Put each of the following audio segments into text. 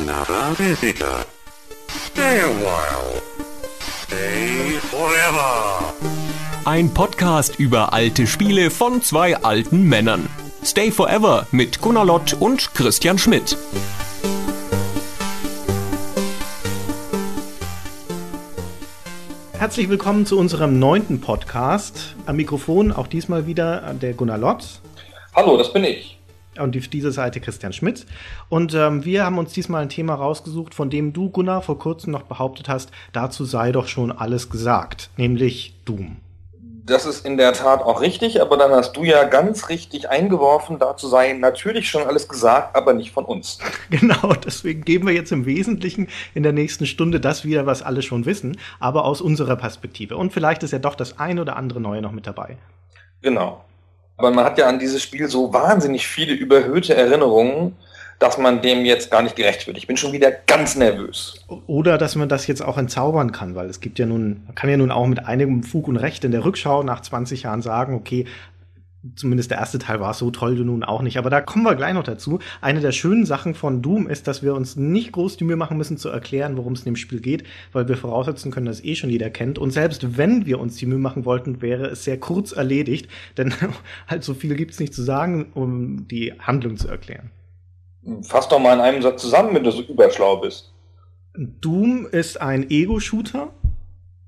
another visitor. Stay a while. Stay forever. Ein Podcast über alte Spiele von zwei alten Männern. Stay Forever mit Gunnar Lott und Christian Schmidt. Herzlich willkommen zu unserem neunten Podcast. Am Mikrofon auch diesmal wieder der Gunnar Lott. Hallo, das bin ich. Und auf dieser Seite Christian Schmidt. Und ähm, wir haben uns diesmal ein Thema rausgesucht, von dem du, Gunnar, vor kurzem noch behauptet hast, dazu sei doch schon alles gesagt, nämlich Doom. Das ist in der Tat auch richtig, aber dann hast du ja ganz richtig eingeworfen, dazu sei natürlich schon alles gesagt, aber nicht von uns. Genau, deswegen geben wir jetzt im Wesentlichen in der nächsten Stunde das wieder, was alle schon wissen, aber aus unserer Perspektive. Und vielleicht ist ja doch das ein oder andere Neue noch mit dabei. Genau. Aber man hat ja an dieses Spiel so wahnsinnig viele überhöhte Erinnerungen, dass man dem jetzt gar nicht gerecht wird. Ich bin schon wieder ganz nervös. Oder dass man das jetzt auch entzaubern kann, weil es gibt ja nun, man kann ja nun auch mit einigem Fug und Recht in der Rückschau nach 20 Jahren sagen, okay, zumindest der erste Teil war so toll du nun auch nicht. Aber da kommen wir gleich noch dazu. Eine der schönen Sachen von Doom ist, dass wir uns nicht groß die Mühe machen müssen zu erklären, worum es in dem Spiel geht, weil wir voraussetzen können, dass eh schon jeder kennt. Und selbst wenn wir uns die Mühe machen wollten, wäre es sehr kurz erledigt, denn halt so viel gibt es nicht zu sagen, um die Handlung zu erklären. Fass doch mal in einem Satz zusammen, wenn du so überschlau bist. Doom ist ein Ego-Shooter.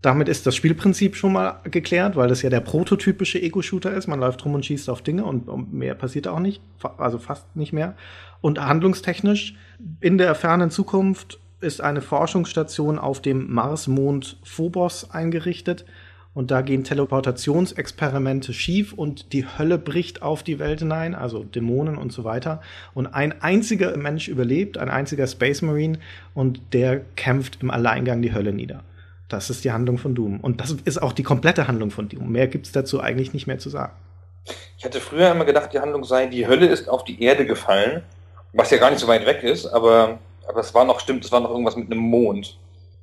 Damit ist das Spielprinzip schon mal geklärt, weil das ja der prototypische Ego-Shooter ist. Man läuft rum und schießt auf Dinge und mehr passiert auch nicht, also fast nicht mehr. Und handlungstechnisch in der fernen Zukunft ist eine Forschungsstation auf dem Marsmond Phobos eingerichtet und da gehen Teleportationsexperimente schief und die Hölle bricht auf die Welt hinein, also Dämonen und so weiter. Und ein einziger Mensch überlebt, ein einziger Space Marine, und der kämpft im Alleingang die Hölle nieder. Das ist die Handlung von Doom. Und das ist auch die komplette Handlung von Doom. Mehr gibt es dazu eigentlich nicht mehr zu sagen. Ich hatte früher immer gedacht, die Handlung sei, die Hölle ist auf die Erde gefallen, was ja gar nicht so weit weg ist, aber, aber es war noch, stimmt, es war noch irgendwas mit einem Mond.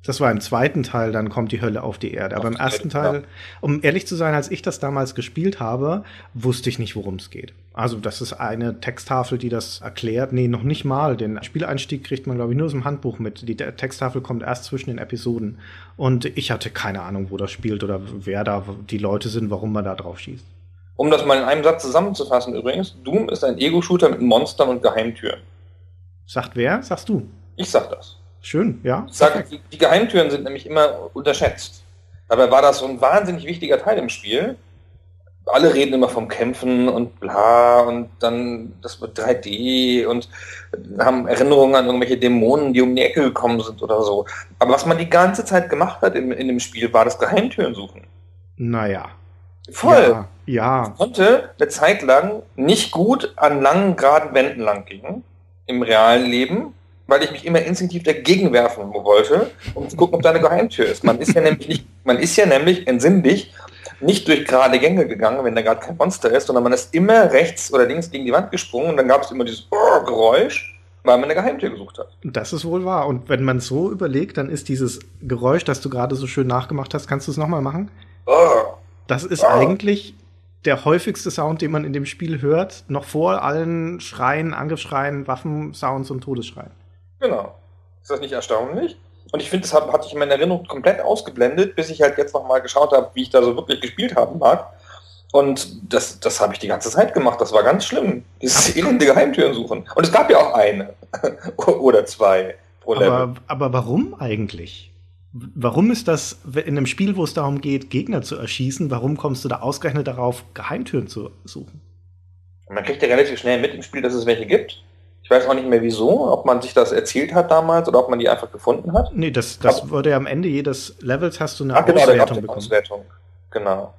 Das war im zweiten Teil, dann kommt die Hölle auf die Erde. Aber im ersten Teil, um ehrlich zu sein, als ich das damals gespielt habe, wusste ich nicht, worum es geht. Also das ist eine Texttafel, die das erklärt. Nee, noch nicht mal. Den Spieleinstieg kriegt man, glaube ich, nur aus dem Handbuch mit. Die Texttafel kommt erst zwischen den Episoden. Und ich hatte keine Ahnung, wo das spielt oder wer da die Leute sind, warum man da drauf schießt. Um das mal in einem Satz zusammenzufassen übrigens, Doom ist ein Ego-Shooter mit Monstern und Geheimtüren. Sagt wer? Sagst du? Ich sag das. Schön, ja. Ich sage, die, die Geheimtüren sind nämlich immer unterschätzt. Dabei war das so ein wahnsinnig wichtiger Teil im Spiel. Alle reden immer vom Kämpfen und bla und dann das wird 3D und haben Erinnerungen an irgendwelche Dämonen, die um die Ecke gekommen sind oder so. Aber was man die ganze Zeit gemacht hat in, in dem Spiel, war das Geheimtüren suchen. Naja. Voll. Ja. ja. Ich konnte eine Zeit lang nicht gut an langen, geraden Wänden lang gehen im realen Leben weil ich mich immer instinktiv dagegen werfen wollte, um zu gucken, ob da eine Geheimtür ist. Man ist ja nämlich nicht, man ist ja nämlich, entsinnlich, nicht durch gerade Gänge gegangen, wenn da gerade kein Monster ist, sondern man ist immer rechts oder links gegen die Wand gesprungen und dann gab es immer dieses oh, Geräusch, weil man eine Geheimtür gesucht hat. Das ist wohl wahr. Und wenn man es so überlegt, dann ist dieses Geräusch, das du gerade so schön nachgemacht hast, kannst du es nochmal machen? Oh. Das ist oh. eigentlich der häufigste Sound, den man in dem Spiel hört, noch vor allen Schreien, Angriffsschreien, Waffensounds und Todesschreien. Genau. Ist das nicht erstaunlich? Und ich finde, das hat, hatte ich in meiner Erinnerung komplett ausgeblendet, bis ich halt jetzt nochmal geschaut habe, wie ich da so wirklich gespielt haben mag. Und das, das habe ich die ganze Zeit gemacht. Das war ganz schlimm. Dieses elende Geheimtüren suchen. Und es gab ja auch eine. Oder zwei pro Level. Aber, aber warum eigentlich? Warum ist das in einem Spiel, wo es darum geht, Gegner zu erschießen, warum kommst du da ausgerechnet darauf, Geheimtüren zu suchen? Man kriegt ja relativ schnell mit im Spiel, dass es welche gibt. Ich weiß auch nicht mehr wieso, ob man sich das erzählt hat damals oder ob man die einfach gefunden hat. Nee, das, das Aber, wurde ja am Ende jedes Levels hast du eine Ach, genau, Auswertung bekommen. Auswertung. Genau.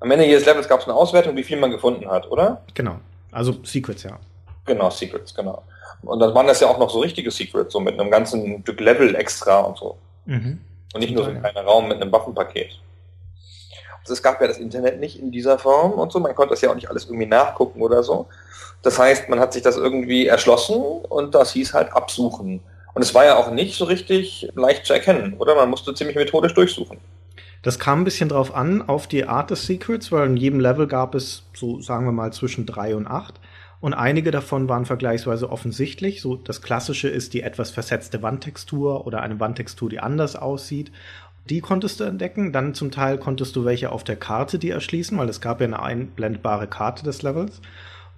Am Ende jedes Levels gab es eine Auswertung, wie viel man gefunden hat, oder? Genau. Also Secrets, ja. Genau, Secrets, genau. Und dann waren das ja auch noch so richtige Secrets, so mit einem ganzen Stück Level extra und so. Mhm. Und nicht nur so ein kleiner Raum mit einem Waffenpaket. Also es gab ja das Internet nicht in dieser Form und so, man konnte das ja auch nicht alles irgendwie nachgucken oder so. Das heißt, man hat sich das irgendwie erschlossen und das hieß halt absuchen. Und es war ja auch nicht so richtig leicht zu erkennen, oder? Man musste ziemlich methodisch durchsuchen. Das kam ein bisschen drauf an, auf die Art des Secrets, weil in jedem Level gab es so, sagen wir mal, zwischen drei und acht. Und einige davon waren vergleichsweise offensichtlich. So das klassische ist die etwas versetzte Wandtextur oder eine Wandtextur, die anders aussieht. Die konntest du entdecken. Dann zum Teil konntest du welche auf der Karte die erschließen, weil es gab ja eine einblendbare Karte des Levels.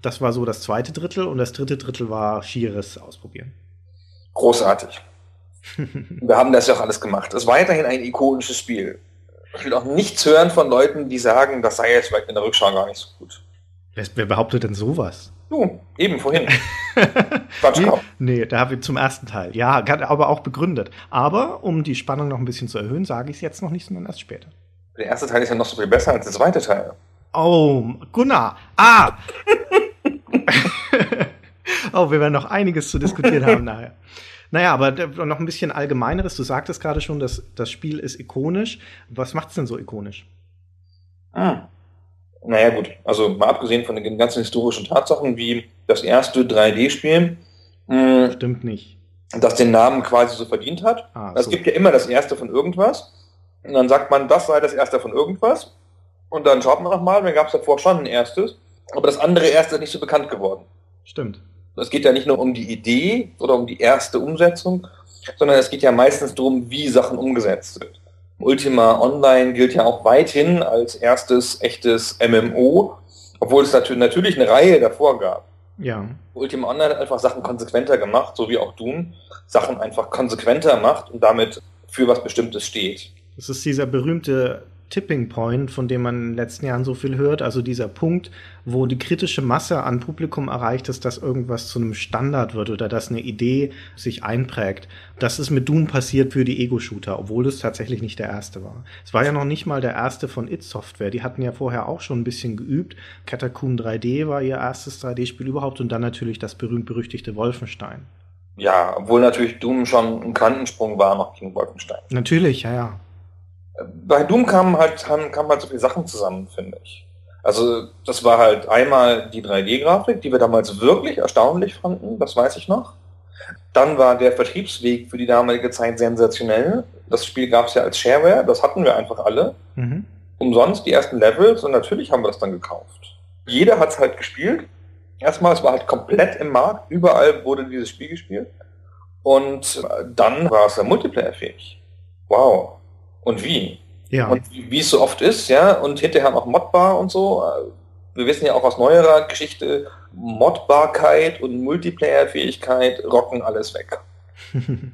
Das war so das zweite Drittel und das dritte Drittel war schieres Ausprobieren. Großartig. Wir haben das ja auch alles gemacht. Es ist weiterhin ein ikonisches Spiel. Ich will auch nichts hören von Leuten, die sagen, das sei jetzt vielleicht in der Rückschau gar nicht so gut. Wer, wer behauptet denn sowas? Du, eben vorhin. nee, nee, da habe ich zum ersten Teil. Ja, aber auch begründet. Aber um die Spannung noch ein bisschen zu erhöhen, sage ich es jetzt noch nicht, sondern erst später. Der erste Teil ist ja noch so viel besser als der zweite Teil. Oh, Gunnar. Ah! oh, wir werden noch einiges zu diskutieren haben nachher. Naja, aber noch ein bisschen allgemeineres. Du sagtest gerade schon, dass das Spiel ist ikonisch. Was macht es denn so ikonisch? Ah. Naja, gut. Also mal abgesehen von den ganzen historischen Tatsachen, wie das erste 3D-Spiel. Hm, Stimmt nicht. Das den Namen quasi so verdient hat. Ah, es so. gibt ja immer das erste von irgendwas. Und dann sagt man, das sei das erste von irgendwas. Und dann schaut man nochmal, dann gab es davor schon ein erstes. Aber das andere erste ist nicht so bekannt geworden. Stimmt. Es geht ja nicht nur um die Idee oder um die erste Umsetzung, sondern es geht ja meistens darum, wie Sachen umgesetzt sind. Ultima Online gilt ja auch weithin als erstes echtes MMO, obwohl es natürlich eine Reihe davor gab. Ja. Ultima Online hat einfach Sachen konsequenter gemacht, so wie auch Doom Sachen einfach konsequenter macht und damit für was Bestimmtes steht. Das ist dieser berühmte Tipping Point, von dem man in den letzten Jahren so viel hört, also dieser Punkt, wo die kritische Masse an Publikum erreicht ist, dass irgendwas zu einem Standard wird oder dass eine Idee sich einprägt. Das ist mit Doom passiert für die Ego-Shooter, obwohl es tatsächlich nicht der erste war. Es war ja noch nicht mal der erste von It Software. Die hatten ja vorher auch schon ein bisschen geübt. Catacomb 3D war ihr erstes 3D-Spiel überhaupt und dann natürlich das berühmt-berüchtigte Wolfenstein. Ja, obwohl natürlich Doom schon ein Quantensprung war noch gegen Wolfenstein. Natürlich, ja, ja bei Doom kamen halt, kamen halt so viele Sachen zusammen, finde ich. Also das war halt einmal die 3D-Grafik, die wir damals wirklich erstaunlich fanden, das weiß ich noch. Dann war der Vertriebsweg für die damalige Zeit sensationell. Das Spiel gab es ja als Shareware, das hatten wir einfach alle. Mhm. Umsonst die ersten Levels und natürlich haben wir das dann gekauft. Jeder hat es halt gespielt. Erstmal, es war halt komplett im Markt, überall wurde dieses Spiel gespielt. Und dann war es ja multiplayer-fähig. Wow und wie. Ja. Und wie es so oft ist, ja, und hinterher noch modbar und so. Wir wissen ja auch aus neuerer Geschichte, Modbarkeit und Multiplayer-Fähigkeit rocken alles weg.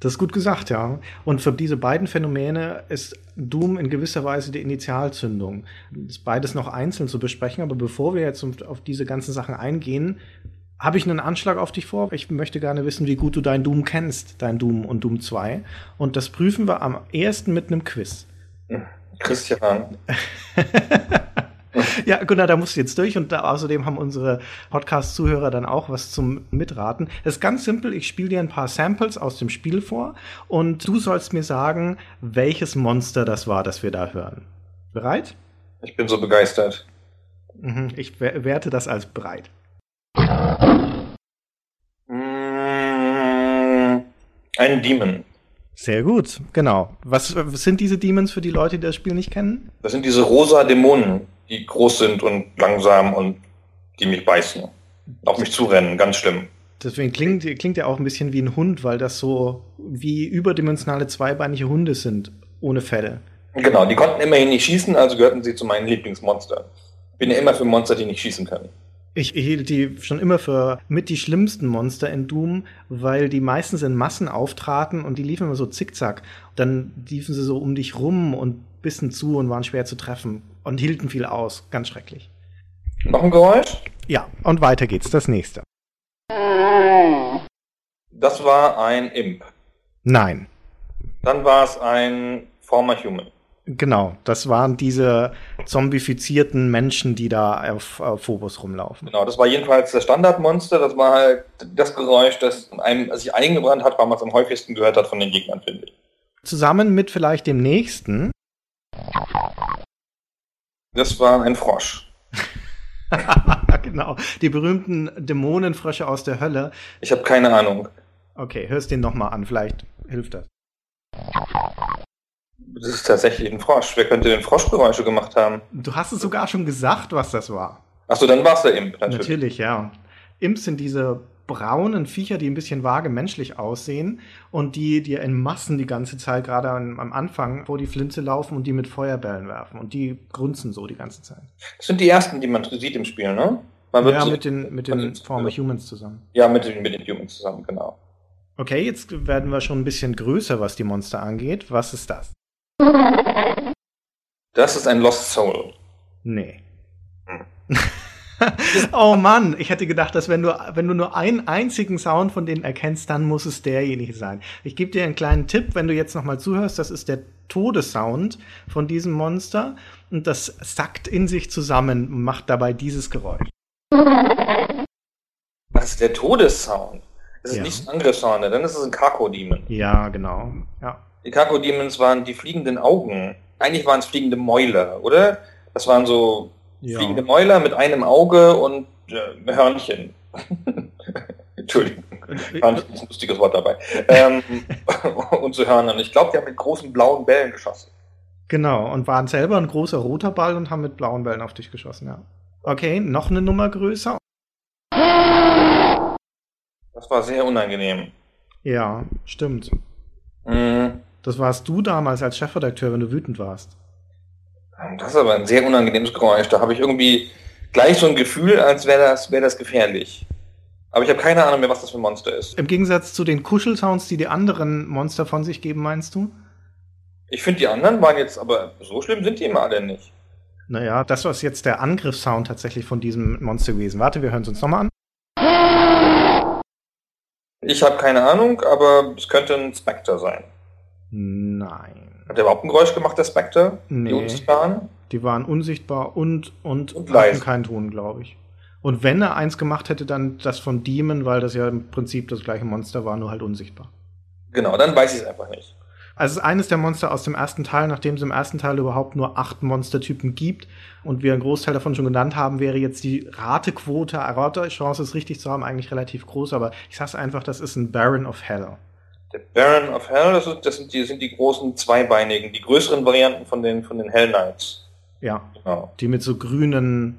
Das ist gut gesagt, ja. Und für diese beiden Phänomene ist Doom in gewisser Weise die Initialzündung. Das ist beides noch einzeln zu besprechen, aber bevor wir jetzt auf diese ganzen Sachen eingehen, habe ich einen Anschlag auf dich vor. Ich möchte gerne wissen, wie gut du dein Doom kennst, dein Doom und Doom 2. Und das prüfen wir am ersten mit einem Quiz. Christian. ja, Gunnar, da musst du jetzt durch und da, außerdem haben unsere Podcast-Zuhörer dann auch was zum Mitraten. Es ist ganz simpel, ich spiele dir ein paar Samples aus dem Spiel vor und du sollst mir sagen, welches Monster das war, das wir da hören. Bereit? Ich bin so begeistert. Mhm, ich werte das als bereit. Ein Demon. Sehr gut, genau. Was, was, sind diese Demons für die Leute, die das Spiel nicht kennen? Das sind diese rosa Dämonen, die groß sind und langsam und die mich beißen. Auf mich zurennen, ganz schlimm. Deswegen klingt, klingt ja auch ein bisschen wie ein Hund, weil das so wie überdimensionale zweibeinige Hunde sind, ohne Fell. Genau, die konnten immerhin nicht schießen, also gehörten sie zu meinen Lieblingsmonstern. Bin ja immer für Monster, die nicht schießen können. Ich hielt die schon immer für mit die schlimmsten Monster in Doom, weil die meistens in Massen auftraten und die liefen immer so zickzack. Dann liefen sie so um dich rum und bissen zu und waren schwer zu treffen und hielten viel aus. Ganz schrecklich. Noch ein Geräusch? Ja, und weiter geht's. Das nächste. Das war ein Imp. Nein. Dann war es ein Former Human. Genau, das waren diese zombifizierten Menschen, die da auf, auf Phobos rumlaufen. Genau, das war jedenfalls das Standardmonster. Das war halt das Geräusch, das einem sich eingebrannt hat, weil man es am häufigsten gehört hat von den Gegnern, finde ich. Zusammen mit vielleicht dem nächsten. Das war ein Frosch. genau, die berühmten Dämonenfrösche aus der Hölle. Ich habe keine Ahnung. Okay, hörst den nochmal an, vielleicht hilft das. Das ist tatsächlich ein Frosch. Wer könnte denn Froschgeräusche gemacht haben? Du hast es sogar schon gesagt, was das war. Achso, dann war es der Imp, natürlich. Natürlich, ja. Imps sind diese braunen Viecher, die ein bisschen vage menschlich aussehen und die dir in Massen die ganze Zeit, gerade am Anfang, vor die Flinte laufen und die mit Feuerbällen werfen. Und die grunzen so die ganze Zeit. Das sind die ersten, die man sieht im Spiel, ne? ja, mit den, mit den Former Humans zusammen. Ja, mit den, mit den Humans zusammen, genau. Okay, jetzt werden wir schon ein bisschen größer, was die Monster angeht. Was ist das? Das ist ein Lost Soul. Nee. Hm. oh Mann, ich hätte gedacht, dass wenn du, wenn du nur einen einzigen Sound von denen erkennst, dann muss es derjenige sein. Ich gebe dir einen kleinen Tipp, wenn du jetzt nochmal zuhörst, das ist der Todessound von diesem Monster und das sackt in sich zusammen und macht dabei dieses Geräusch. Was ist der Todessound? Das ist ja. nicht ein Angriffssound, dann ist es ein Kako-Demon. Ja, genau. Ja. Die Kako-Demons waren die fliegenden Augen. Eigentlich waren es fliegende Mäuler, oder? Das waren so ja. Fliegende Mäuler mit einem Auge und äh, Hörnchen. Entschuldigung, war nicht ein lustiges Wort dabei. Ähm, und zu Hörnern. Ich glaube, die haben mit großen blauen Bällen geschossen. Genau, und waren selber ein großer roter Ball und haben mit blauen Bällen auf dich geschossen, ja. Okay, noch eine Nummer größer. Das war sehr unangenehm. Ja, stimmt. Mhm. Das warst du damals als Chefredakteur, wenn du wütend warst. Das ist aber ein sehr unangenehmes Geräusch. Da habe ich irgendwie gleich so ein Gefühl, als wäre das, wär das gefährlich. Aber ich habe keine Ahnung mehr, was das für ein Monster ist. Im Gegensatz zu den Kuschelsounds, die die anderen Monster von sich geben, meinst du? Ich finde, die anderen waren jetzt, aber so schlimm sind die immer alle nicht. Naja, das war jetzt der Angriffssound tatsächlich von diesem Monster gewesen. Warte, wir hören es uns nochmal an. Ich habe keine Ahnung, aber es könnte ein Spectre sein. Nein. Hat der überhaupt ein Geräusch gemacht, der Spectre? Nee. Die unsichtbaren? Die waren unsichtbar und, und, und hatten keinen Ton, glaube ich. Und wenn er eins gemacht hätte, dann das von Demon, weil das ja im Prinzip das gleiche Monster war, nur halt unsichtbar. Genau, dann weiß ich es einfach nicht. Also es ist eines der Monster aus dem ersten Teil, nachdem es im ersten Teil überhaupt nur acht Monstertypen gibt und wir einen Großteil davon schon genannt haben, wäre jetzt die Ratequote, Rate-Chance es richtig zu haben, eigentlich relativ groß, aber ich sag's einfach, das ist ein Baron of Hell. Der Baron of Hell, das, ist, das sind, die, sind die großen zweibeinigen, die größeren Varianten von den, von den Hell Knights. Ja. Genau. Die mit so grünen,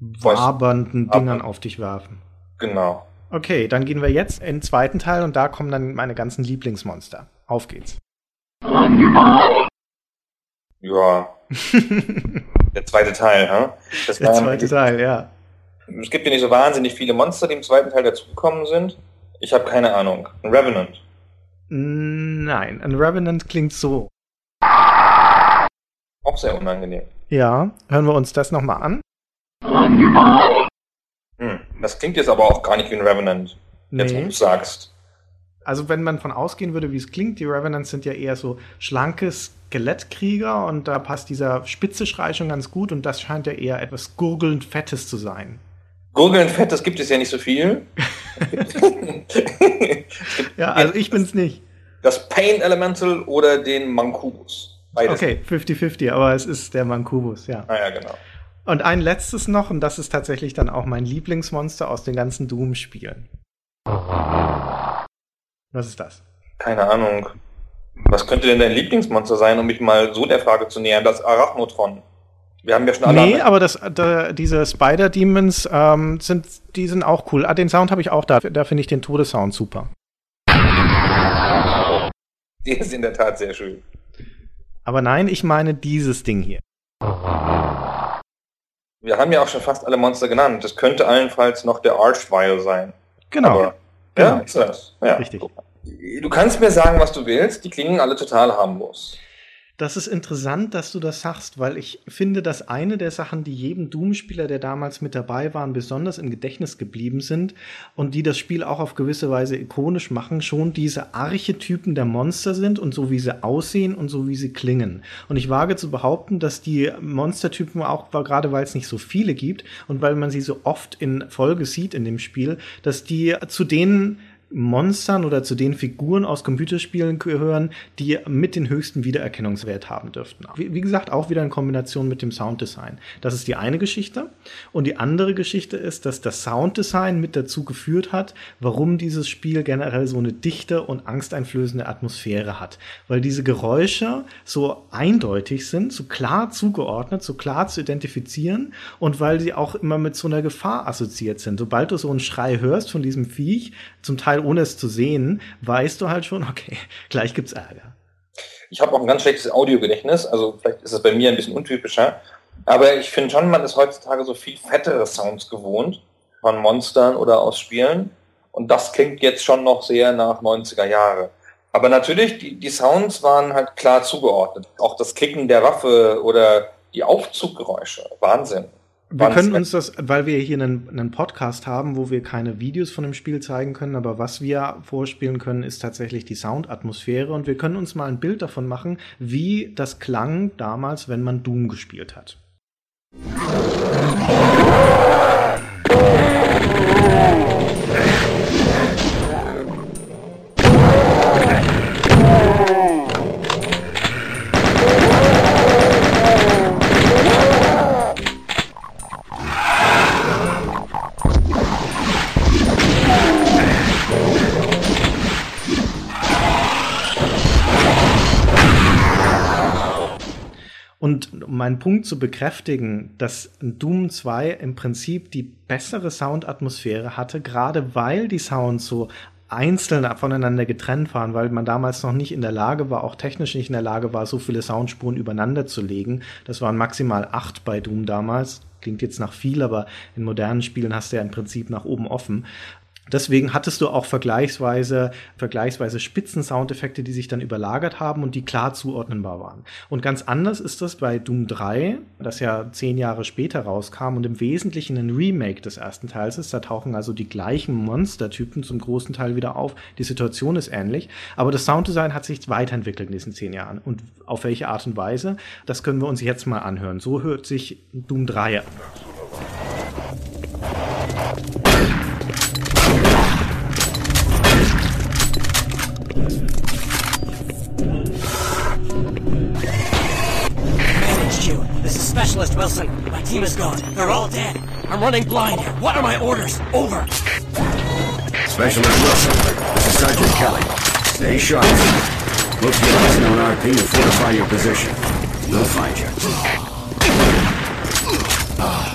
wabernden Dingern auf dich werfen. Genau. Okay, dann gehen wir jetzt in den zweiten Teil und da kommen dann meine ganzen Lieblingsmonster. Auf geht's. Ja. Der zweite Teil, ha? Das Der zweite Teil, ja. Es gibt ja nicht so wahnsinnig viele Monster, die im zweiten Teil dazugekommen sind. Ich habe keine Ahnung. Ein Revenant. Nein, ein Revenant klingt so. Auch sehr unangenehm. Ja, hören wir uns das nochmal an. Hm, das klingt jetzt aber auch gar nicht wie ein Revenant, jetzt nee. wo du sagst. Also wenn man von ausgehen würde, wie es klingt, die Revenants sind ja eher so schlanke Skelettkrieger und da passt dieser spitze Schrei schon ganz gut und das scheint ja eher etwas gurgelnd Fettes zu sein. Gurgelnd Fettes gibt es ja nicht so viel. ja, also ich bin's nicht. Das Pain Elemental oder den Mancubus. Beides. Okay, 50-50, aber es ist der Mancubus, ja. Ah ja, genau. Und ein letztes noch, und das ist tatsächlich dann auch mein Lieblingsmonster aus den ganzen Doom-Spielen. Was ist das? Keine Ahnung. Was könnte denn dein Lieblingsmonster sein, um mich mal so der Frage zu nähern? Das Arachnotron. Wir haben ja schon alle. Nee, aber das, da, diese Spider-Demons ähm, sind, die sind auch cool. Ah, den Sound habe ich auch da. Da finde ich den Todessound super. Der ist in der Tat sehr schön. Aber nein, ich meine dieses Ding hier. Wir haben ja auch schon fast alle Monster genannt. Das könnte allenfalls noch der Archvile sein. Genau. Aber, ja, genau. ist das. Ja. Richtig. Du kannst mir sagen, was du willst. Die klingen alle total harmlos. Das ist interessant, dass du das sagst, weil ich finde, dass eine der Sachen, die jedem Doom-Spieler, der damals mit dabei war, besonders im Gedächtnis geblieben sind und die das Spiel auch auf gewisse Weise ikonisch machen, schon diese Archetypen der Monster sind und so wie sie aussehen und so wie sie klingen. Und ich wage zu behaupten, dass die Monstertypen auch, gerade weil es nicht so viele gibt und weil man sie so oft in Folge sieht in dem Spiel, dass die zu denen Monstern oder zu den Figuren aus Computerspielen gehören, die mit den höchsten Wiedererkennungswert haben dürften. Wie, wie, gesagt, auch wieder in Kombination mit dem Sounddesign. Das ist die eine Geschichte. Und die andere Geschichte ist, dass das Sounddesign mit dazu geführt hat, warum dieses Spiel generell so eine dichte und angsteinflößende Atmosphäre hat. Weil diese Geräusche so eindeutig sind, so klar zugeordnet, so klar zu identifizieren und weil sie auch immer mit so einer Gefahr assoziiert sind. Sobald du so einen Schrei hörst von diesem Viech, zum Teil ohne es zu sehen, weißt du halt schon, okay, gleich gibt's Ärger. Ich habe auch ein ganz schlechtes Audiogedächtnis, also vielleicht ist es bei mir ein bisschen untypischer. Aber ich finde schon, man ist heutzutage so viel fettere Sounds gewohnt von Monstern oder aus Spielen. Und das klingt jetzt schon noch sehr nach 90er Jahre. Aber natürlich, die, die Sounds waren halt klar zugeordnet. Auch das Klicken der Waffe oder die Aufzuggeräusche. Wahnsinn. Wir können uns das, weil wir hier einen, einen, Podcast haben, wo wir keine Videos von dem Spiel zeigen können, aber was wir vorspielen können, ist tatsächlich die Soundatmosphäre und wir können uns mal ein Bild davon machen, wie das klang damals, wenn man Doom gespielt hat. Und um meinen Punkt zu bekräftigen, dass Doom 2 im Prinzip die bessere Soundatmosphäre hatte, gerade weil die Sounds so einzeln voneinander getrennt waren, weil man damals noch nicht in der Lage war, auch technisch nicht in der Lage war, so viele Soundspuren übereinander zu legen. Das waren maximal acht bei Doom damals. Klingt jetzt nach viel, aber in modernen Spielen hast du ja im Prinzip nach oben offen. Deswegen hattest du auch vergleichsweise, vergleichsweise spitzen Soundeffekte, die sich dann überlagert haben und die klar zuordnenbar waren. Und ganz anders ist das bei Doom 3, das ja zehn Jahre später rauskam und im Wesentlichen ein Remake des ersten Teils ist. Da tauchen also die gleichen Monstertypen zum großen Teil wieder auf. Die Situation ist ähnlich. Aber das Sounddesign hat sich weiterentwickelt in diesen zehn Jahren. Und auf welche Art und Weise, das können wir uns jetzt mal anhören. So hört sich Doom 3 an. Specialist Wilson. My team is gone. They're all dead. I'm running blind here. What are my orders? Over. Specialist Wilson. This is Sergeant Kelly. Stay sharp. Look for the on RP to fortify your position. They'll find you. Ah.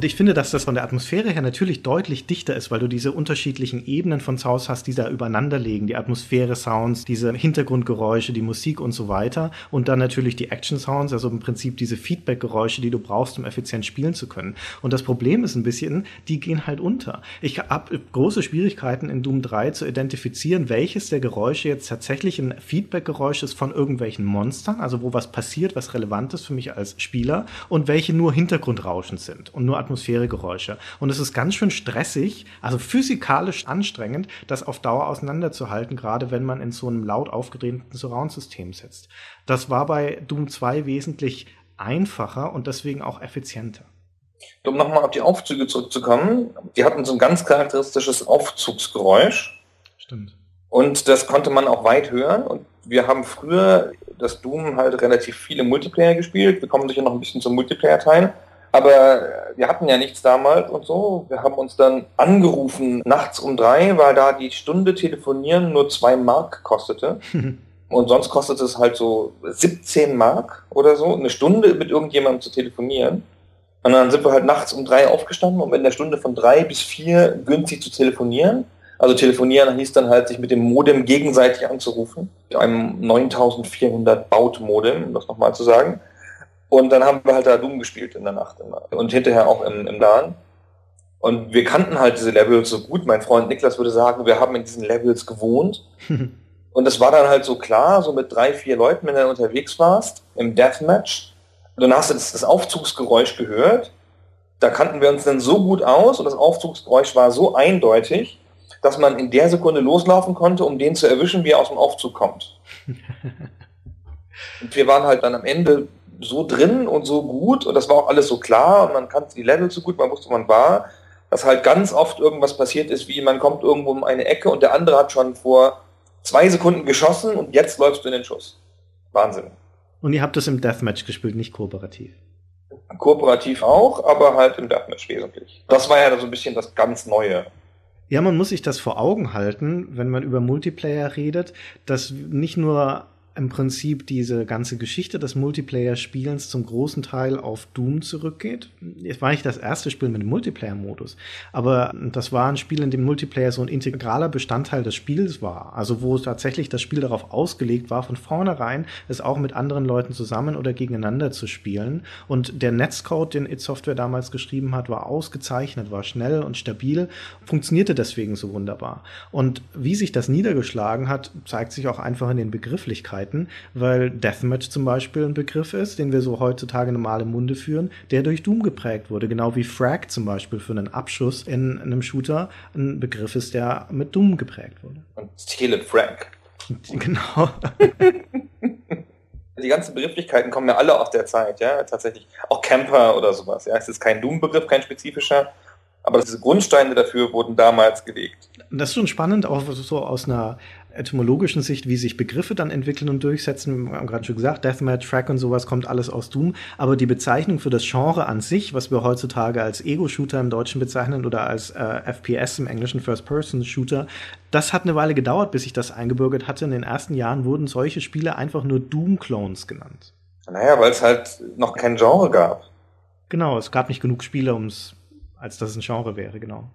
Ich finde, dass das von der Atmosphäre her natürlich deutlich dichter ist, weil du diese unterschiedlichen Ebenen von Sounds hast, die da übereinander liegen. Die Atmosphäre Sounds, diese Hintergrundgeräusche, die Musik und so weiter. Und dann natürlich die Action Sounds, also im Prinzip diese Feedback-Geräusche, die du brauchst, um effizient spielen zu können. Und das Problem ist ein bisschen, die gehen halt unter. Ich habe große Schwierigkeiten in Doom 3 zu identifizieren, welches der Geräusche jetzt tatsächlich ein Feedback-Geräusch ist von irgendwelchen Monstern, also wo was passiert, was relevant ist für mich als Spieler und welche nur Hintergrundrauschen sind und nur Atmosphäre Atmosphäregeräusche. Und es ist ganz schön stressig, also physikalisch anstrengend, das auf Dauer auseinanderzuhalten, gerade wenn man in so einem laut aufgedrehten Surround-System sitzt. Das war bei Doom 2 wesentlich einfacher und deswegen auch effizienter. Um nochmal auf die Aufzüge zurückzukommen, die hatten so ein ganz charakteristisches Aufzugsgeräusch. Stimmt. Und das konnte man auch weit hören. Und wir haben früher das Doom halt relativ viele Multiplayer gespielt. Wir kommen sicher noch ein bisschen zum Multiplayer-Teil. Aber wir hatten ja nichts damals und so. Wir haben uns dann angerufen nachts um drei, weil da die Stunde telefonieren nur zwei Mark kostete. und sonst kostet es halt so 17 Mark oder so, eine Stunde mit irgendjemandem zu telefonieren. Und dann sind wir halt nachts um drei aufgestanden, um in der Stunde von drei bis vier günstig zu telefonieren. Also telefonieren hieß dann halt, sich mit dem Modem gegenseitig anzurufen. Mit einem 9400 Baut-Modem, um das nochmal zu sagen. Und dann haben wir halt da Doom gespielt in der Nacht immer. Und hinterher auch im, im LAN. Und wir kannten halt diese Levels so gut. Mein Freund Niklas würde sagen, wir haben in diesen Levels gewohnt. und es war dann halt so klar, so mit drei, vier Leuten, wenn du unterwegs warst, im Deathmatch. Und dann hast du das, das Aufzugsgeräusch gehört. Da kannten wir uns dann so gut aus und das Aufzugsgeräusch war so eindeutig, dass man in der Sekunde loslaufen konnte, um den zu erwischen, wie er aus dem Aufzug kommt. und wir waren halt dann am Ende so drin und so gut und das war auch alles so klar und man kannte die Level so gut, man wusste, wo man war, dass halt ganz oft irgendwas passiert ist, wie man kommt irgendwo um eine Ecke und der andere hat schon vor zwei Sekunden geschossen und jetzt läufst du in den Schuss. Wahnsinn. Und ihr habt das im Deathmatch gespielt, nicht kooperativ? Kooperativ auch, aber halt im Deathmatch wesentlich. Das war ja so ein bisschen das ganz Neue. Ja, man muss sich das vor Augen halten, wenn man über Multiplayer redet, dass nicht nur im Prinzip diese ganze Geschichte des Multiplayer-Spielens zum großen Teil auf Doom zurückgeht. Es war nicht das erste Spiel mit dem Multiplayer-Modus, aber das war ein Spiel, in dem Multiplayer so ein integraler Bestandteil des Spiels war. Also wo tatsächlich das Spiel darauf ausgelegt war, von vornherein es auch mit anderen Leuten zusammen oder gegeneinander zu spielen. Und der Netzcode, den It Software damals geschrieben hat, war ausgezeichnet, war schnell und stabil, funktionierte deswegen so wunderbar. Und wie sich das niedergeschlagen hat, zeigt sich auch einfach in den Begrifflichkeiten. Zeiten, weil Deathmatch zum Beispiel ein Begriff ist, den wir so heutzutage normal im Munde führen, der durch Doom geprägt wurde. Genau wie Frag zum Beispiel für einen Abschuss in einem Shooter ein Begriff ist, der mit Doom geprägt wurde. Und Steal it Frag. Genau. Die ganzen Begrifflichkeiten kommen ja alle aus der Zeit, ja, tatsächlich. Auch Camper oder sowas, ja. Es ist kein Doom-Begriff, kein spezifischer, aber diese Grundsteine dafür wurden damals gelegt. Das ist schon spannend, auch so aus einer etymologischen Sicht, wie sich Begriffe dann entwickeln und durchsetzen. Wir haben gerade schon gesagt, Deathmatch, Track und sowas kommt alles aus Doom. Aber die Bezeichnung für das Genre an sich, was wir heutzutage als Ego-Shooter im Deutschen bezeichnen oder als äh, FPS im Englischen First-Person-Shooter, das hat eine Weile gedauert, bis sich das eingebürgert hatte. In den ersten Jahren wurden solche Spiele einfach nur Doom-Clones genannt. Naja, weil es halt noch kein Genre gab. Genau, es gab nicht genug Spiele, ums, als dass es ein Genre wäre, genau.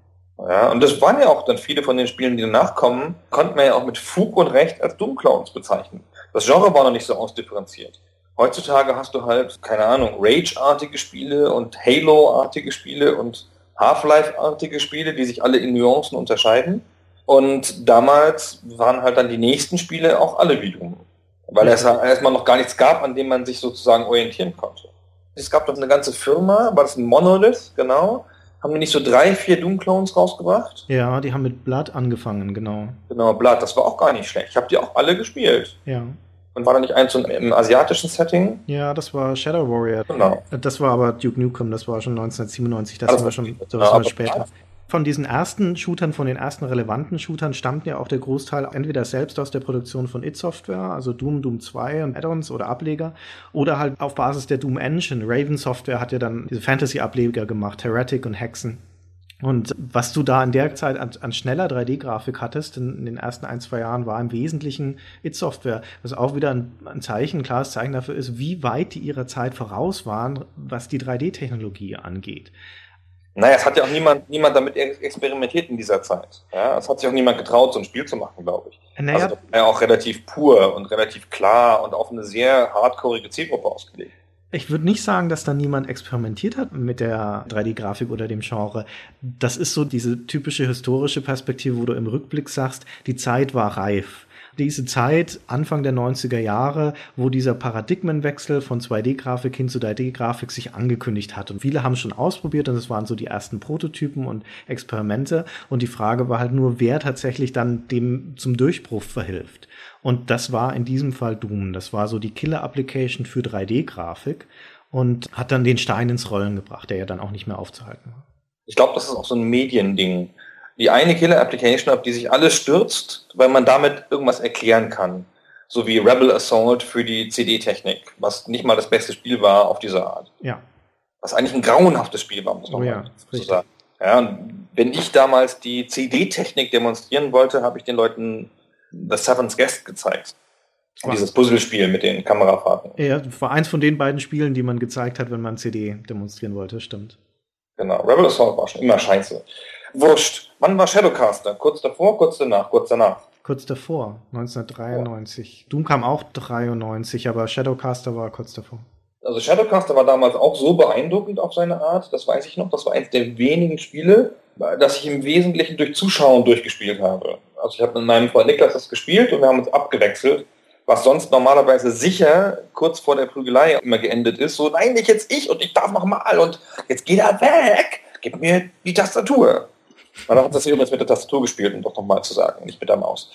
Ja, und das waren ja auch dann viele von den Spielen, die danach kommen, konnte man ja auch mit Fug und Recht als Doom-Clones bezeichnen. Das Genre war noch nicht so ausdifferenziert. Heutzutage hast du halt, keine Ahnung, Rage-artige Spiele und Halo-artige Spiele und Half-Life-artige Spiele, die sich alle in Nuancen unterscheiden. Und damals waren halt dann die nächsten Spiele auch alle wie Doom. Weil es erstmal noch gar nichts gab, an dem man sich sozusagen orientieren konnte. Es gab doch eine ganze Firma, war das ein Monolith, genau, haben die nicht so drei, vier Doom-Clones rausgebracht? Ja, die haben mit Blood angefangen, genau. Genau, Blood, das war auch gar nicht schlecht. Ich habe die auch alle gespielt. Ja. Und war da nicht eins im asiatischen Setting? Ja, das war Shadow Warrior. Genau. Das war aber Duke Nukem, das war schon 1997, das, das war schon das war später. Von diesen ersten Shootern, von den ersten relevanten Shootern, stammt ja auch der Großteil entweder selbst aus der Produktion von It Software, also Doom, Doom 2 und Add-ons oder Ableger, oder halt auf Basis der Doom Engine. Raven Software hat ja dann diese Fantasy-Ableger gemacht, Heretic und Hexen. Und was du da in der Zeit an, an schneller 3D-Grafik hattest, in, in, den ersten ein, zwei Jahren, war im Wesentlichen It-Software, was auch wieder ein, ein, Zeichen, ein klares Zeichen dafür ist, wie weit die ihrer Zeit voraus waren, was die 3D-Technologie angeht. Naja, es hat ja auch niemand, niemand damit experimentiert in dieser Zeit. Ja, es hat sich auch niemand getraut, so ein Spiel zu machen, glaube ich. Naja. Also das war ja auch relativ pur und relativ klar und auf eine sehr hardcoreige Zielgruppe ausgelegt. Ich würde nicht sagen, dass da niemand experimentiert hat mit der 3D-Grafik oder dem Genre. Das ist so diese typische historische Perspektive, wo du im Rückblick sagst, die Zeit war reif diese Zeit, Anfang der 90er Jahre, wo dieser Paradigmenwechsel von 2D-Grafik hin zu 3D-Grafik sich angekündigt hat. Und viele haben es schon ausprobiert und es waren so die ersten Prototypen und Experimente. Und die Frage war halt nur, wer tatsächlich dann dem zum Durchbruch verhilft. Und das war in diesem Fall Doom. Das war so die Killer-Application für 3D-Grafik und hat dann den Stein ins Rollen gebracht, der ja dann auch nicht mehr aufzuhalten war. Ich glaube, das ist auch so ein Mediending die eine Killer-Application, auf die sich alles stürzt, weil man damit irgendwas erklären kann. So wie Rebel Assault für die CD-Technik, was nicht mal das beste Spiel war auf diese Art. Ja. Was eigentlich ein grauenhaftes Spiel war, muss man oh ja, so sagen. Ja, wenn ich damals die CD-Technik demonstrieren wollte, habe ich den Leuten The Seventh Guest gezeigt. Was? Dieses Puzzlespiel mit den Kamerafahrten. Ja, war eins von den beiden Spielen, die man gezeigt hat, wenn man CD demonstrieren wollte, stimmt. Genau, Rebel Assault war schon immer scheiße. Wurscht. Wann war Shadowcaster? Kurz davor, kurz danach, kurz danach? Kurz davor, 1993. Ja. Doom kam auch 93, aber Shadowcaster war kurz davor. Also Shadowcaster war damals auch so beeindruckend auf seine Art, das weiß ich noch, das war eines der wenigen Spiele, das ich im Wesentlichen durch Zuschauen durchgespielt habe. Also ich habe mit meinem Freund Niklas das gespielt und wir haben uns abgewechselt, was sonst normalerweise sicher kurz vor der Prügelei immer geendet ist. So, nein, nicht jetzt ich und ich darf noch mal und jetzt geht er weg, gib mir die Tastatur. Man hat das übrigens mit der Tastatur gespielt, um doch nochmal zu sagen, nicht mit der Maus.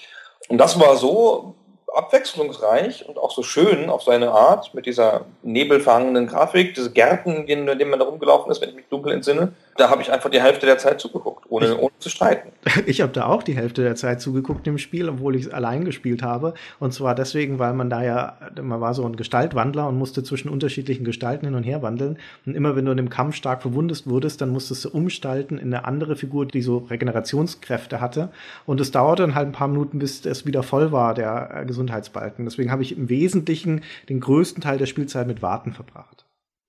Und das war so abwechslungsreich und auch so schön auf seine Art, mit dieser nebelverhangenen Grafik, diese Gärten, in denen man da rumgelaufen ist, wenn ich mich dunkel entsinne. Da habe ich einfach die Hälfte der Zeit zugeguckt, ohne, ich, ohne zu streiten. Ich habe da auch die Hälfte der Zeit zugeguckt im Spiel, obwohl ich es allein gespielt habe. Und zwar deswegen, weil man da ja, man war so ein Gestaltwandler und musste zwischen unterschiedlichen Gestalten hin und her wandeln. Und immer wenn du in dem Kampf stark verwundest wurdest, dann musstest du umstalten in eine andere Figur, die so Regenerationskräfte hatte. Und es dauerte dann halt ein paar Minuten, bis es wieder voll war, der Gesundheitsbalken. Deswegen habe ich im Wesentlichen den größten Teil der Spielzeit mit Warten verbracht.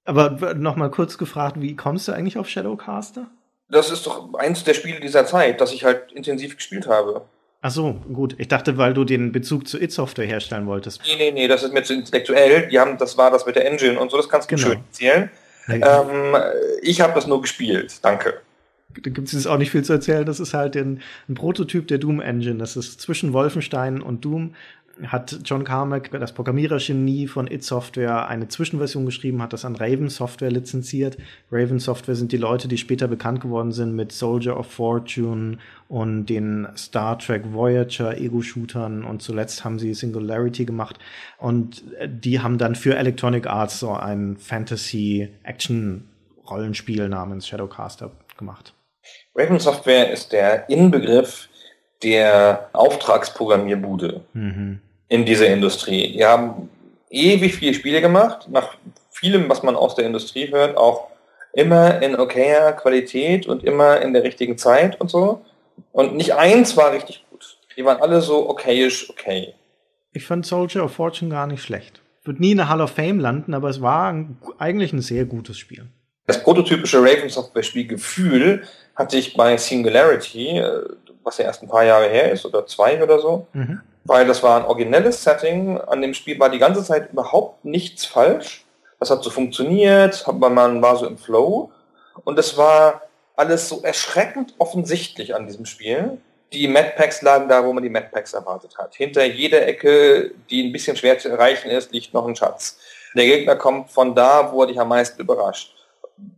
Aber noch mal kurz gefragt, wie kommst du eigentlich auf Shadowcaster? Das ist doch eins der Spiele dieser Zeit, das ich halt intensiv gespielt habe. Ach so, gut. Ich dachte, weil du den Bezug zu It-Software herstellen wolltest. Nee, nee, nee, das ist mir zu intellektuell. Die haben, das war das mit der Engine und so, das kannst du genau. schön erzählen. Ähm, ich habe das nur gespielt, danke. Da gibt es auch nicht viel zu erzählen. Das ist halt ein, ein Prototyp der Doom Engine. Das ist zwischen Wolfenstein und Doom hat John Carmack, das Programmierergenie von It Software, eine Zwischenversion geschrieben, hat das an Raven Software lizenziert. Raven Software sind die Leute, die später bekannt geworden sind mit Soldier of Fortune und den Star Trek Voyager Ego-Shootern und zuletzt haben sie Singularity gemacht und die haben dann für Electronic Arts so ein Fantasy-Action-Rollenspiel namens Shadowcaster gemacht. Raven Software ist der Inbegriff der Auftragsprogrammierbude. Mhm in dieser Industrie. Die haben ewig viele Spiele gemacht, nach vielem, was man aus der Industrie hört, auch immer in okayer Qualität und immer in der richtigen Zeit und so. Und nicht eins war richtig gut. Die waren alle so okayisch okay. Ich fand Soldier of Fortune gar nicht schlecht. Wird nie in der Hall of Fame landen, aber es war ein, eigentlich ein sehr gutes Spiel. Das prototypische Raven Software Spielgefühl hatte ich bei Singularity, äh, was ja erst ein paar Jahre her ist oder zwei oder so. Mhm weil das war ein originelles Setting. An dem Spiel war die ganze Zeit überhaupt nichts falsch. Das hat so funktioniert, man war so im Flow. Und es war alles so erschreckend offensichtlich an diesem Spiel. Die Madpacks lagen da, wo man die Madpacks erwartet hat. Hinter jeder Ecke, die ein bisschen schwer zu erreichen ist, liegt noch ein Schatz. Der Gegner kommt von da, wo er dich am meisten überrascht.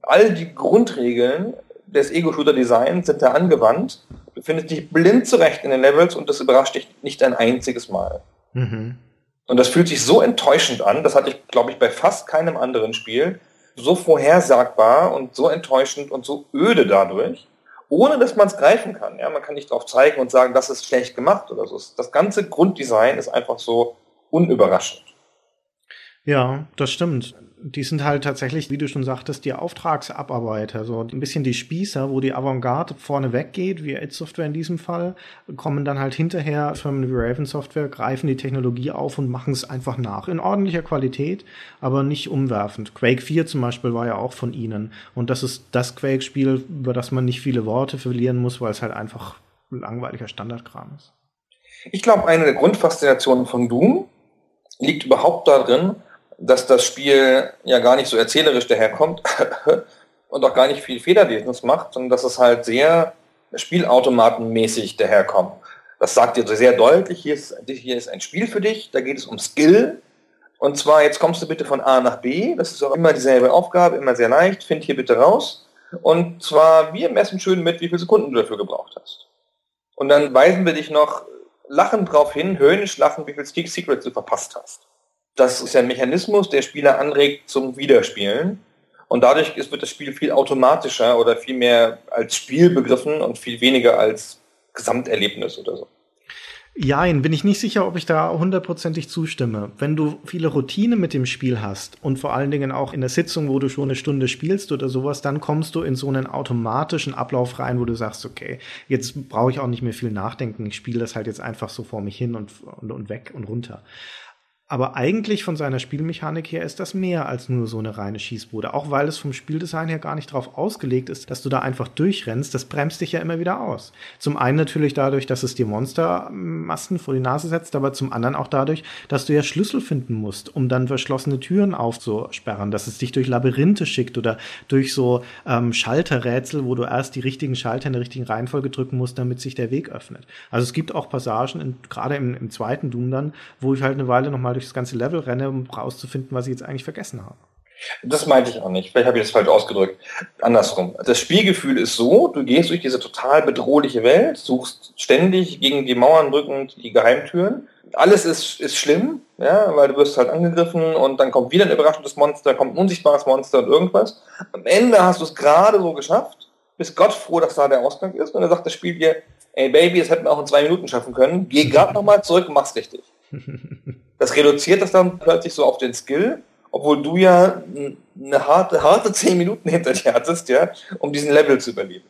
All die Grundregeln des Ego-Shooter-Designs sind da angewandt Du findest dich blind zurecht in den Levels und das überrascht dich nicht ein einziges Mal. Mhm. Und das fühlt sich so enttäuschend an, das hatte ich, glaube ich, bei fast keinem anderen Spiel, so vorhersagbar und so enttäuschend und so öde dadurch, ohne dass man es greifen kann. Ja, man kann nicht drauf zeigen und sagen, das ist schlecht gemacht oder so. Das ganze Grunddesign ist einfach so unüberraschend. Ja, das stimmt die sind halt tatsächlich, wie du schon sagtest, die Auftragsabarbeiter, so ein bisschen die Spießer, wo die Avantgarde vorne weggeht, wie Ed Software in diesem Fall, kommen dann halt hinterher Firmen wie Raven Software, greifen die Technologie auf und machen es einfach nach. In ordentlicher Qualität, aber nicht umwerfend. Quake 4 zum Beispiel war ja auch von ihnen. Und das ist das Quake-Spiel, über das man nicht viele Worte verlieren muss, weil es halt einfach ein langweiliger Standardkram ist. Ich glaube, eine der Grundfaszinationen von Doom liegt überhaupt darin, dass das Spiel ja gar nicht so erzählerisch daherkommt und auch gar nicht viel Federlesens macht, sondern dass es halt sehr spielautomatenmäßig daherkommt. Das sagt dir sehr deutlich, hier ist, hier ist ein Spiel für dich, da geht es um Skill. Und zwar, jetzt kommst du bitte von A nach B, das ist auch immer dieselbe Aufgabe, immer sehr leicht, find hier bitte raus. Und zwar, wir messen schön mit, wie viele Sekunden du dafür gebraucht hast. Und dann weisen wir dich noch lachend drauf hin, höhnisch lachen, wie viel Secrets du verpasst hast das ist ja ein Mechanismus, der Spieler anregt zum Wiederspielen. Und dadurch ist, wird das Spiel viel automatischer oder viel mehr als Spiel begriffen und viel weniger als Gesamterlebnis oder so. Jein, bin ich nicht sicher, ob ich da hundertprozentig zustimme. Wenn du viele Routine mit dem Spiel hast und vor allen Dingen auch in der Sitzung, wo du schon eine Stunde spielst oder sowas, dann kommst du in so einen automatischen Ablauf rein, wo du sagst, okay, jetzt brauche ich auch nicht mehr viel nachdenken, ich spiele das halt jetzt einfach so vor mich hin und, und, und weg und runter. Aber eigentlich von seiner Spielmechanik her ist das mehr als nur so eine reine Schießbude. Auch weil es vom Spieldesign her gar nicht darauf ausgelegt ist, dass du da einfach durchrennst. Das bremst dich ja immer wieder aus. Zum einen natürlich dadurch, dass es dir Monstermassen vor die Nase setzt, aber zum anderen auch dadurch, dass du ja Schlüssel finden musst, um dann verschlossene Türen aufzusperren, dass es dich durch Labyrinthe schickt oder durch so ähm, Schalterrätsel, wo du erst die richtigen Schalter in der richtigen Reihenfolge drücken musst, damit sich der Weg öffnet. Also es gibt auch Passagen, gerade im, im zweiten Doom dann, wo ich halt eine Weile nochmal durch das ganze Level renne, um rauszufinden, was ich jetzt eigentlich vergessen habe. Das meinte ich auch nicht. Vielleicht habe ich das falsch ausgedrückt. Andersrum. Das Spielgefühl ist so, du gehst durch diese total bedrohliche Welt, suchst ständig gegen die Mauern drückend die Geheimtüren. Alles ist, ist schlimm, ja, weil du wirst halt angegriffen und dann kommt wieder ein überraschendes Monster, kommt ein unsichtbares Monster und irgendwas. Am Ende hast du es gerade so geschafft bist Gott froh, dass da der Ausgang ist und dann sagt das Spiel dir, ey Baby, das hätten wir auch in zwei Minuten schaffen können, geh gerade nochmal zurück und mach's richtig. Das reduziert das dann plötzlich so auf den Skill, obwohl du ja eine harte, harte zehn Minuten hinter dir hattest, ja, um diesen Level zu überleben.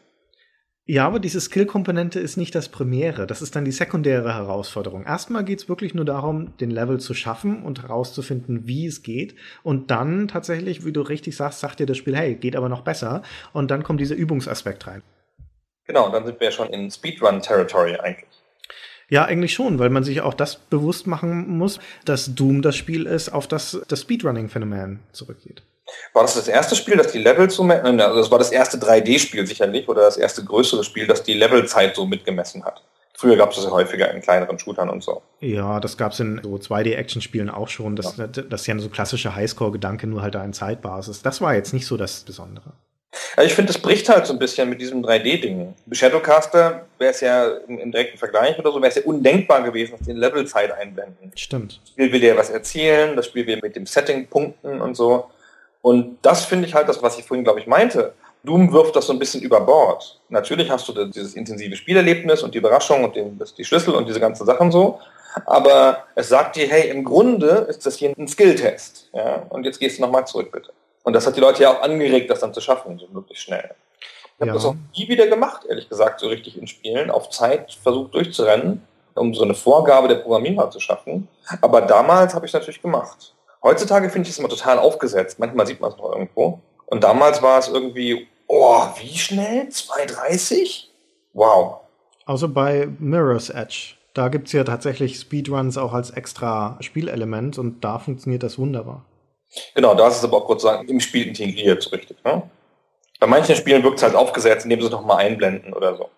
Ja, aber diese Skill-Komponente ist nicht das Primäre. Das ist dann die sekundäre Herausforderung. Erstmal geht's wirklich nur darum, den Level zu schaffen und herauszufinden, wie es geht. Und dann tatsächlich, wie du richtig sagst, sagt dir das Spiel, hey, geht aber noch besser. Und dann kommt dieser Übungsaspekt rein. Genau, dann sind wir schon in Speedrun-Territory eigentlich. Ja, eigentlich schon, weil man sich auch das bewusst machen muss, dass Doom das Spiel ist, auf das das Speedrunning-Phänomen zurückgeht. War das das erste Spiel, das die Level so, also das war das erste 3D-Spiel sicherlich oder das erste größere Spiel, das die Levelzeit so mitgemessen hat? Früher gab es das ja häufiger in kleineren Shootern und so. Ja, das gab es in so 2D-Action-Spielen auch schon. Das, ja. das ist ja so klassische Highscore-Gedanke, nur halt da in Zeitbasis. Das war jetzt nicht so das Besondere. Ja, ich finde, das bricht halt so ein bisschen mit diesem 3D-Ding. Shadowcaster wäre es ja im, im, direkten Vergleich oder so, wäre es ja undenkbar gewesen, dass die Levelzeit einblenden. Stimmt. Das Spiel will dir was erzählen, das Spiel will mit dem Setting punkten und so. Und das finde ich halt das, was ich vorhin, glaube ich, meinte. Doom wirft das so ein bisschen über Bord. Natürlich hast du dieses intensive Spielerlebnis und die Überraschung und den, die Schlüssel und diese ganzen Sachen so. Aber es sagt dir, hey, im Grunde ist das hier ein Skill-Test. Ja? Und jetzt gehst du nochmal zurück, bitte. Und das hat die Leute ja auch angeregt, das dann zu schaffen, so möglichst schnell. Ich habe ja. das auch nie wieder gemacht, ehrlich gesagt, so richtig in Spielen, auf Zeit versucht durchzurennen, um so eine Vorgabe der Programmierer zu schaffen. Aber damals habe ich es natürlich gemacht. Heutzutage finde ich es immer total aufgesetzt. Manchmal sieht man es noch irgendwo. Und damals war es irgendwie, oh, wie schnell? 2,30? Wow. Also bei Mirror's Edge. Da gibt es ja tatsächlich Speedruns auch als extra Spielelement und da funktioniert das wunderbar. Genau, da ist es aber auch kurz sagen, im Spiel integriert, richtig. Ne? Bei manchen Spielen wirkt es halt aufgesetzt, indem sie es nochmal einblenden oder so.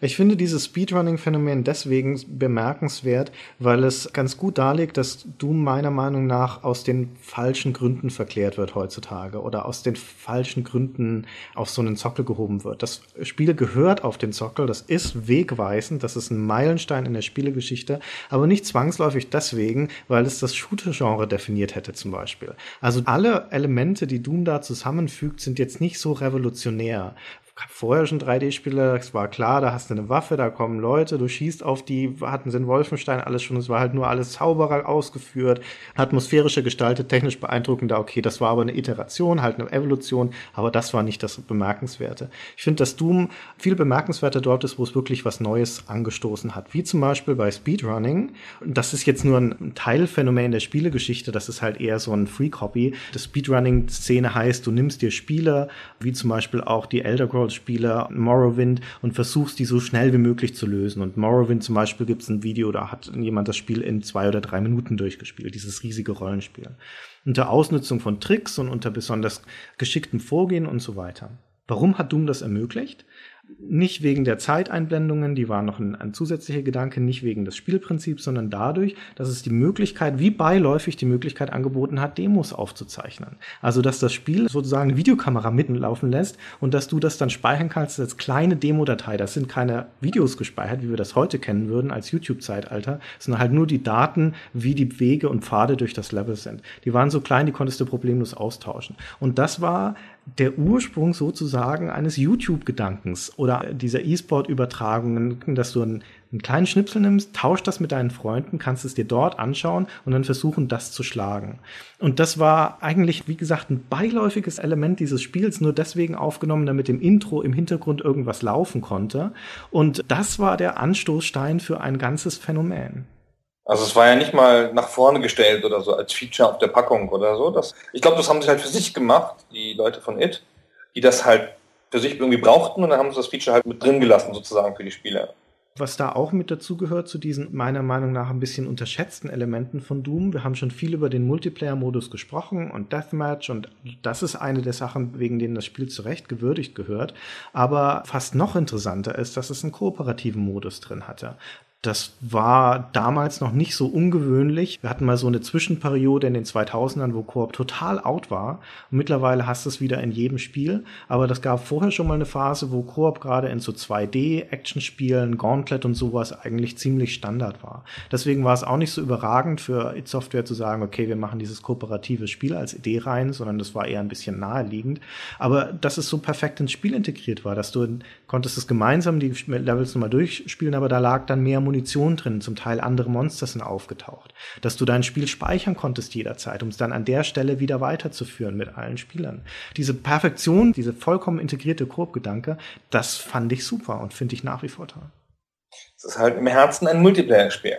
Ich finde dieses Speedrunning-Phänomen deswegen bemerkenswert, weil es ganz gut darlegt, dass Doom meiner Meinung nach aus den falschen Gründen verklärt wird heutzutage oder aus den falschen Gründen auf so einen Sockel gehoben wird. Das Spiel gehört auf den Sockel, das ist wegweisend, das ist ein Meilenstein in der Spielegeschichte, aber nicht zwangsläufig deswegen, weil es das Shooter-Genre definiert hätte zum Beispiel. Also alle Elemente, die Doom da zusammenfügt, sind jetzt nicht so revolutionär vorher schon 3D-Spiele, es war klar, da hast du eine Waffe, da kommen Leute, du schießt auf die, hatten sie in Wolfenstein alles schon, es war halt nur alles Zauberer ausgeführt, atmosphärischer gestaltet, technisch beeindruckender, okay, das war aber eine Iteration, halt eine Evolution, aber das war nicht das Bemerkenswerte. Ich finde, dass Doom viel bemerkenswerter dort ist, wo es wirklich was Neues angestoßen hat, wie zum Beispiel bei Speedrunning. Das ist jetzt nur ein Teilphänomen der Spielegeschichte, das ist halt eher so ein Free-Copy. Das Speedrunning-Szene heißt, du nimmst dir Spiele, wie zum Beispiel auch die Elder Scrolls Spieler Morrowind und versuchst die so schnell wie möglich zu lösen. Und Morrowind zum Beispiel gibt es ein Video, da hat jemand das Spiel in zwei oder drei Minuten durchgespielt, dieses riesige Rollenspiel. Unter Ausnutzung von Tricks und unter besonders geschicktem Vorgehen und so weiter. Warum hat Doom das ermöglicht? Nicht wegen der Zeiteinblendungen, die waren noch ein, ein, zusätzlicher Gedanke, nicht wegen des Spielprinzips, sondern dadurch, dass es die Möglichkeit, wie beiläufig die Möglichkeit angeboten hat, Demos aufzuzeichnen. Also, dass das Spiel sozusagen eine Videokamera mittenlaufen lässt und dass du das dann speichern kannst als kleine Demo-Datei. Das sind keine Videos gespeichert, wie wir das heute kennen würden als YouTube-Zeitalter, sondern halt nur die Daten, wie die Wege und Pfade durch das Level sind. Die waren so klein, die konntest du problemlos austauschen. Und das war der Ursprung sozusagen eines YouTube-Gedankens oder dieser E-Sport-Übertragungen, dass du einen, einen, kleinen Schnipsel nimmst, tausch das mit deinen Freunden, kannst es dir dort anschauen und dann versuchen, das zu schlagen. Und das war eigentlich, wie gesagt, ein beiläufiges Element dieses Spiels, nur deswegen aufgenommen, damit im Intro im Hintergrund irgendwas laufen konnte. Und das war der Anstoßstein für ein ganzes Phänomen. Also es war ja nicht mal nach vorne gestellt oder so als Feature auf der Packung oder so. Das, ich glaube, das haben sie halt für sich gemacht, die Leute von It, die das halt für sich irgendwie brauchten und dann haben sie das Feature halt mit drin gelassen sozusagen für die Spieler. Was da auch mit dazu gehört zu diesen meiner Meinung nach ein bisschen unterschätzten Elementen von Doom. Wir haben schon viel über den Multiplayer-Modus gesprochen und Deathmatch und das ist eine der Sachen, wegen denen das Spiel zu Recht gewürdigt gehört. Aber fast noch interessanter ist, dass es einen kooperativen Modus drin hatte Das war damals noch nicht so ungewöhnlich. Wir hatten mal so eine Zwischenperiode in den 2000ern, wo Koop total out war. Und mittlerweile hast du es wieder in jedem Spiel. Aber das gab vorher schon mal eine Phase, wo Koop gerade in so 2D-Action-Spielen, Gauntlet und sowas eigentlich ziemlich Standard war. Deswegen war es auch nicht so überragend für It Software zu sagen, okay, wir machen dieses kooperative Spiel als Idee rein, sondern das war eher ein bisschen naheliegend. Aber dass es so perfekt ins Spiel integriert war, dass du konntest es gemeinsam die Levels nochmal durchspielen, aber da lag dann mehr Munition drin, zum Teil andere Monster sind aufgetaucht. Dass du dein Spiel speichern konntest jederzeit, um es dann an der Stelle wieder weiterzuführen mit allen Spielern. Diese Perfektion, diese vollkommen integrierte Koop-Gedanke, das fand ich super und finde ich nach wie vor toll. Es ist halt im Herzen ein Multiplayer-Spiel.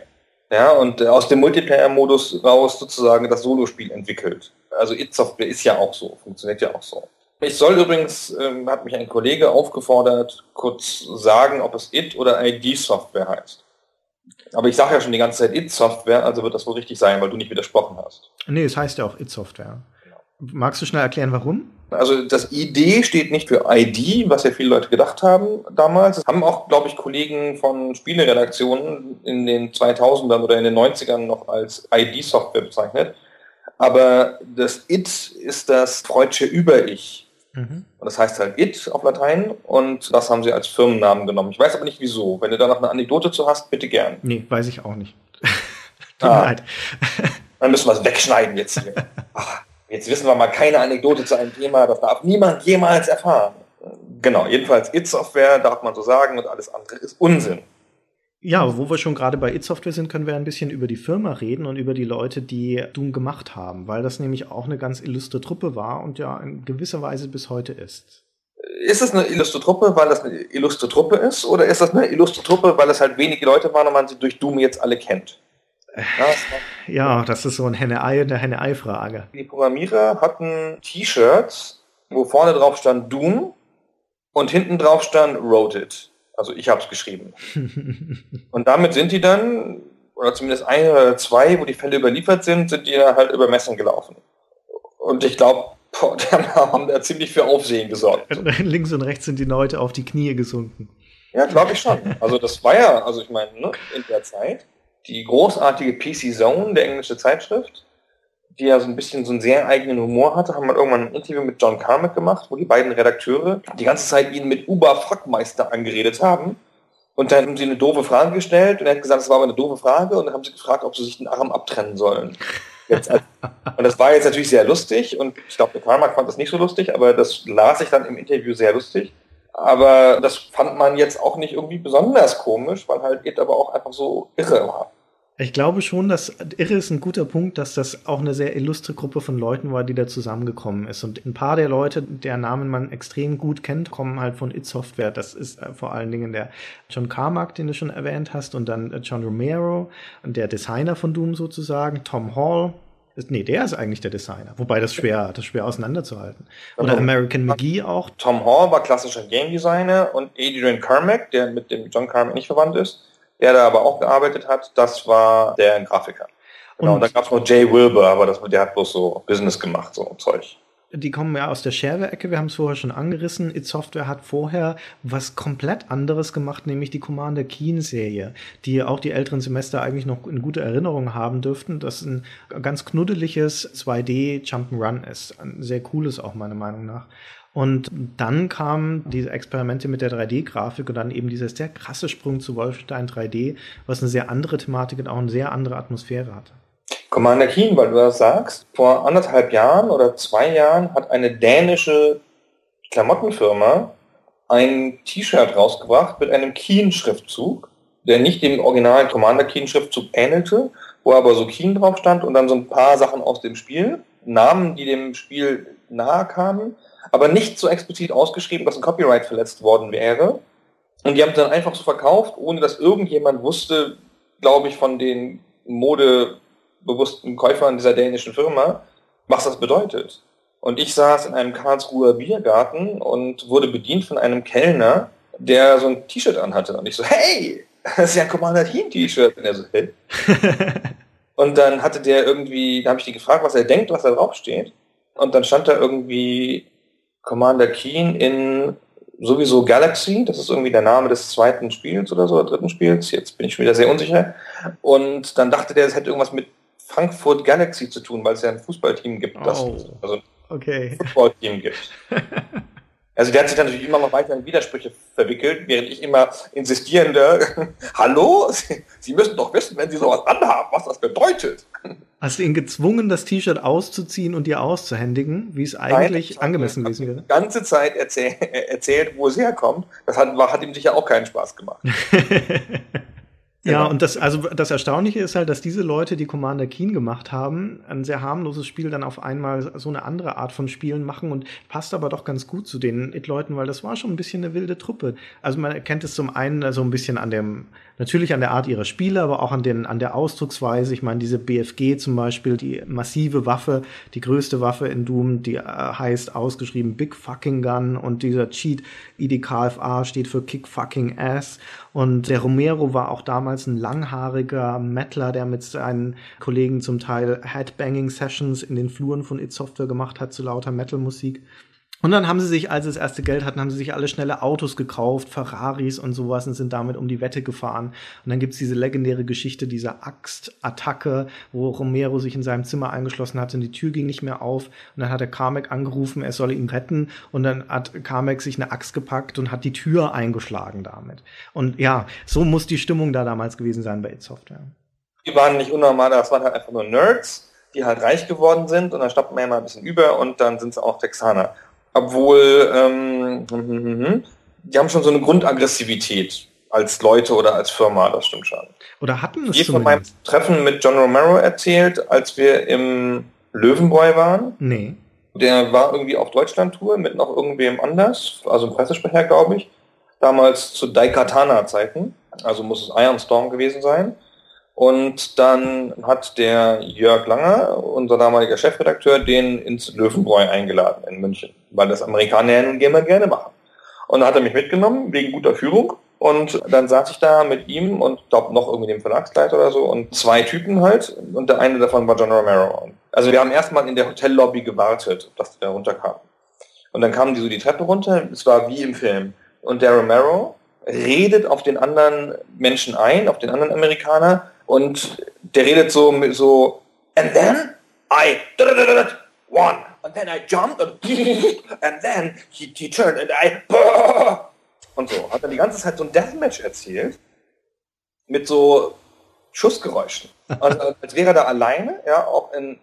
Ja, und äh, aus dem Multiplayer-Modus raus sozusagen das Solospiel entwickelt. Also It Software ist ja auch so, funktioniert ja auch so. Ich soll übrigens, ähm, hat mich ein Kollege aufgefordert, kurz sagen, ob es It oder ID-Software heißt. Aber ich sage ja schon die ganze Zeit It-Software, also wird das wohl richtig sein, weil du nicht widersprochen hast. Nee, es heißt ja auch It-Software. Magst du schnell erklären, warum? Also das ID steht nicht für ID, was ja viele Leute gedacht haben damals. Das haben auch, glaube ich, Kollegen von Spieleredaktionen in den 2000ern oder in den 90ern noch als ID-Software bezeichnet. Aber das It ist das freudsche Über-Ich. Mhm. Und das heißt halt It auf Latein und das haben sie als Firmennamen genommen. Ich weiß aber nicht wieso. Wenn du da noch eine Anekdote zu hast, bitte gern. Nee, weiß ich auch nicht. Tut ah. mir leid. Dann müssen wir es wegschneiden jetzt hier. Ach, jetzt wissen wir mal keine Anekdote zu einem Thema, das darf niemand jemals erfahren. Genau, jedenfalls It-Software darf man so sagen und alles andere ist Unsinn. Ja, wo wir schon gerade bei It Software sind, können wir ein bisschen über die Firma reden und über die Leute, die Doom gemacht haben, weil das nämlich auch eine ganz illustre Truppe war und ja in gewisser Weise bis heute ist. Ist es eine illustre Truppe, weil das eine illustre Truppe ist, oder ist das eine illustre Truppe, weil es halt wenige Leute waren und man sie durch Doom jetzt alle kennt? Ja, das ist so ein Henne-Ei und der Henne-Ei-Frage. Die Programmierer hatten T-Shirts, wo vorne drauf stand Doom und hinten drauf stand Wrote It. Also ich habe es geschrieben. und damit sind die dann, oder zumindest ein oder zwei, wo die Fälle überliefert sind, sind die dann halt über Messen gelaufen. Und ich glaube, die haben da ziemlich für Aufsehen gesorgt. Links und rechts sind die Leute auf die Knie gesunken. Ja, glaube ich schon. Also das war ja, also ich meine, ne, in der Zeit, die großartige PC Zone, der englische Zeitschrift, die ja so ein bisschen so einen sehr eigenen Humor hatte, haben wir irgendwann ein Interview mit John Carmack gemacht, wo die beiden Redakteure die ganze Zeit ihn mit Uber Frackmeister angeredet haben. Und dann haben sie eine doofe Frage gestellt und er hat gesagt, das war aber eine doofe Frage und dann haben sie gefragt, ob sie sich den Arm abtrennen sollen. Jetzt, und das war jetzt natürlich sehr lustig und ich glaube, der Carmack fand das nicht so lustig, aber das las ich dann im Interview sehr lustig. Aber das fand man jetzt auch nicht irgendwie besonders komisch, weil halt It aber auch einfach so irre war. Ich glaube schon, dass Irre ist ein guter Punkt, dass das auch eine sehr illustre Gruppe von Leuten war, die da zusammengekommen ist. Und ein paar der Leute, deren Namen man extrem gut kennt, kommen halt von It Software. Das ist äh, vor allen Dingen der John Carmack, den du schon erwähnt hast, und dann äh, John Romero, der Designer von Doom sozusagen, Tom Hall, Nee, der ist eigentlich der Designer. Wobei das schwer, das schwer auseinanderzuhalten. Oder also, American McGee auch. Tom Hall war klassischer Game Designer und Adrian Carmack, der mit dem John Carmack nicht verwandt ist, der da aber auch gearbeitet hat, das war der Grafiker. Genau, und, und dann gab es noch Jay Wilbur, aber das, der hat bloß so Business gemacht, so Zeug. Die kommen ja aus der Shareware-Ecke, wir haben es vorher schon angerissen. It Software hat vorher was komplett anderes gemacht, nämlich die Commander Keen-Serie, die auch die älteren Semester eigentlich noch in gute Erinnerung haben dürften. Das ein ganz knuddeliges 2D Jump'n'Run ist. Ein sehr cooles auch meiner Meinung nach. Und dann kamen diese Experimente mit der 3D-Grafik und dann eben dieser sehr krasse Sprung zu Wolfenstein 3D, was eine sehr andere Thematik und auch eine sehr andere Atmosphäre hatte. Commander Keen, weil du das sagst, vor anderthalb Jahren oder zwei Jahren hat eine dänische Klamottenfirma ein T-Shirt rausgebracht mit einem Keen-Schriftzug, der nicht dem originalen Commander Keen-Schriftzug ähnelte, wo aber so Keen drauf stand und dann so ein paar Sachen aus dem Spiel, Namen, die dem Spiel nahe kamen aber nicht so explizit ausgeschrieben, dass ein Copyright verletzt worden wäre. Und die haben dann einfach so verkauft, ohne dass irgendjemand wusste, glaube ich, von den modebewussten Käufern dieser dänischen Firma, was das bedeutet. Und ich saß in einem Karlsruher Biergarten und wurde bedient von einem Kellner, der so ein T-Shirt anhatte. Und ich so, hey, das ist ja ein Commander Team T-Shirt. Und er so, hey. und dann hatte der irgendwie, da habe ich die gefragt, was er denkt, was da draufsteht. Und dann stand da irgendwie Commander Keen in sowieso Galaxy, das ist irgendwie der Name des zweiten Spiels oder so, dritten Spiels, jetzt bin ich schon wieder sehr unsicher. Und dann dachte der, es hätte irgendwas mit Frankfurt Galaxy zu tun, weil es ja ein Fußballteam gibt, das Oh. also ein Okay. Footballteam gibt. Also der hat sich dann natürlich immer noch weiter in Widersprüche verwickelt, während ich immer insistierende, hallo, Sie, Sie müssen doch wissen, wenn Sie sowas anhaben, was das bedeutet. Hast du ihn gezwungen, das T-Shirt auszuziehen und dir auszuhändigen, wie es eigentlich Nein, angemessen gewesen wäre? Die ganze Zeit erzähl, erzählt, wo es herkommt. Das hat, war, hat ihm sicher auch keinen Spaß gemacht. Ja, Genau. und das, also das Erstaunliche ist halt, dass diese Leute, die Commander Keen gemacht haben, ein sehr harmloses Spiel dann auf einmal so eine andere Art von Spielen machen und passt aber doch ganz gut zu den It-Leuten, weil das war schon ein bisschen eine wilde Truppe. Also man erkennt es zum einen so ein bisschen an dem, natürlich an der Art ihrer Spiele, aber auch an, den, an der Ausdrucksweise. Ich meine, diese BFG zum Beispiel, die massive Waffe, die größte Waffe in Doom, die äh, heißt ausgeschrieben Big Fucking Gun und dieser Cheat IDKFA steht für Kick Fucking Ass. Und der Romero war auch damals ein langhaariger Mettler, der mit seinen Kollegen zum Teil Headbanging-Sessions in den Fluren von It Software gemacht hat zu lauter Metal-Musik. Und dann haben sie sich, als sie das erste Geld hatten, haben sie sich alle schnelle Autos gekauft, Ferraris und sowas und sind damit um die Wette gefahren. Und dann gibt's diese legendäre Geschichte dieser Axtattacke, wo Romero sich in seinem Zimmer eingeschlossen hat und die Tür ging nicht mehr auf. Und dann hat er Carmack angerufen, er solle ihn retten. Und dann hat Carmack sich eine Axt gepackt und hat die Tür eingeschlagen damit. Und ja, so muss die Stimmung da damals gewesen sein bei It Software. Die waren nicht unnormal, das waren halt einfach nur Nerds, die halt reich geworden sind und dann stappt man ja mal ein bisschen über und dann sind sie auch Texaner. Obwohl, ähm, hm, hm, hm, die haben schon so eine Grundaggressivität als Leute oder als Firma, das stimmt schon. Oder hatten es Je von meinem? Treffen mit John Romero erzählt, als wir im Löwenbräu waren. Nee. Der war irgendwie auf Deutschland-Tour mit noch irgendwem anders, also ein Pressesprecher, glaube ich. Damals zu Daikatana-Zeiten, also muss es Iron Storm gewesen sein. Und dann hat der Jörg Langer, unser damaliger Chefredakteur, den ins Löwenbräu eingeladen in München, weil das Amerikaner ja nun immer gerne machen. Und dann hat er mich mitgenommen, wegen guter Führung. Und dann saß ich da mit ihm und glaube noch irgendwie dem Verlagsleiter oder so und zwei Typen halt. Und der eine davon war John Romero. Also wir haben erstmal in der Hotellobby gewartet, dass der runterkam. Und dann kamen die so die Treppe runter. Es war wie im Film. Und der Romero redet auf den anderen Menschen ein, auf den anderen Amerikaner. Und der redet so, so, and then I won. And then I jumped and, and then he, he turned and I und so. Hat er die ganze Zeit so ein Deathmatch erzählt mit so Schussgeräuschen. Also als wäre er da alleine, ja, auch in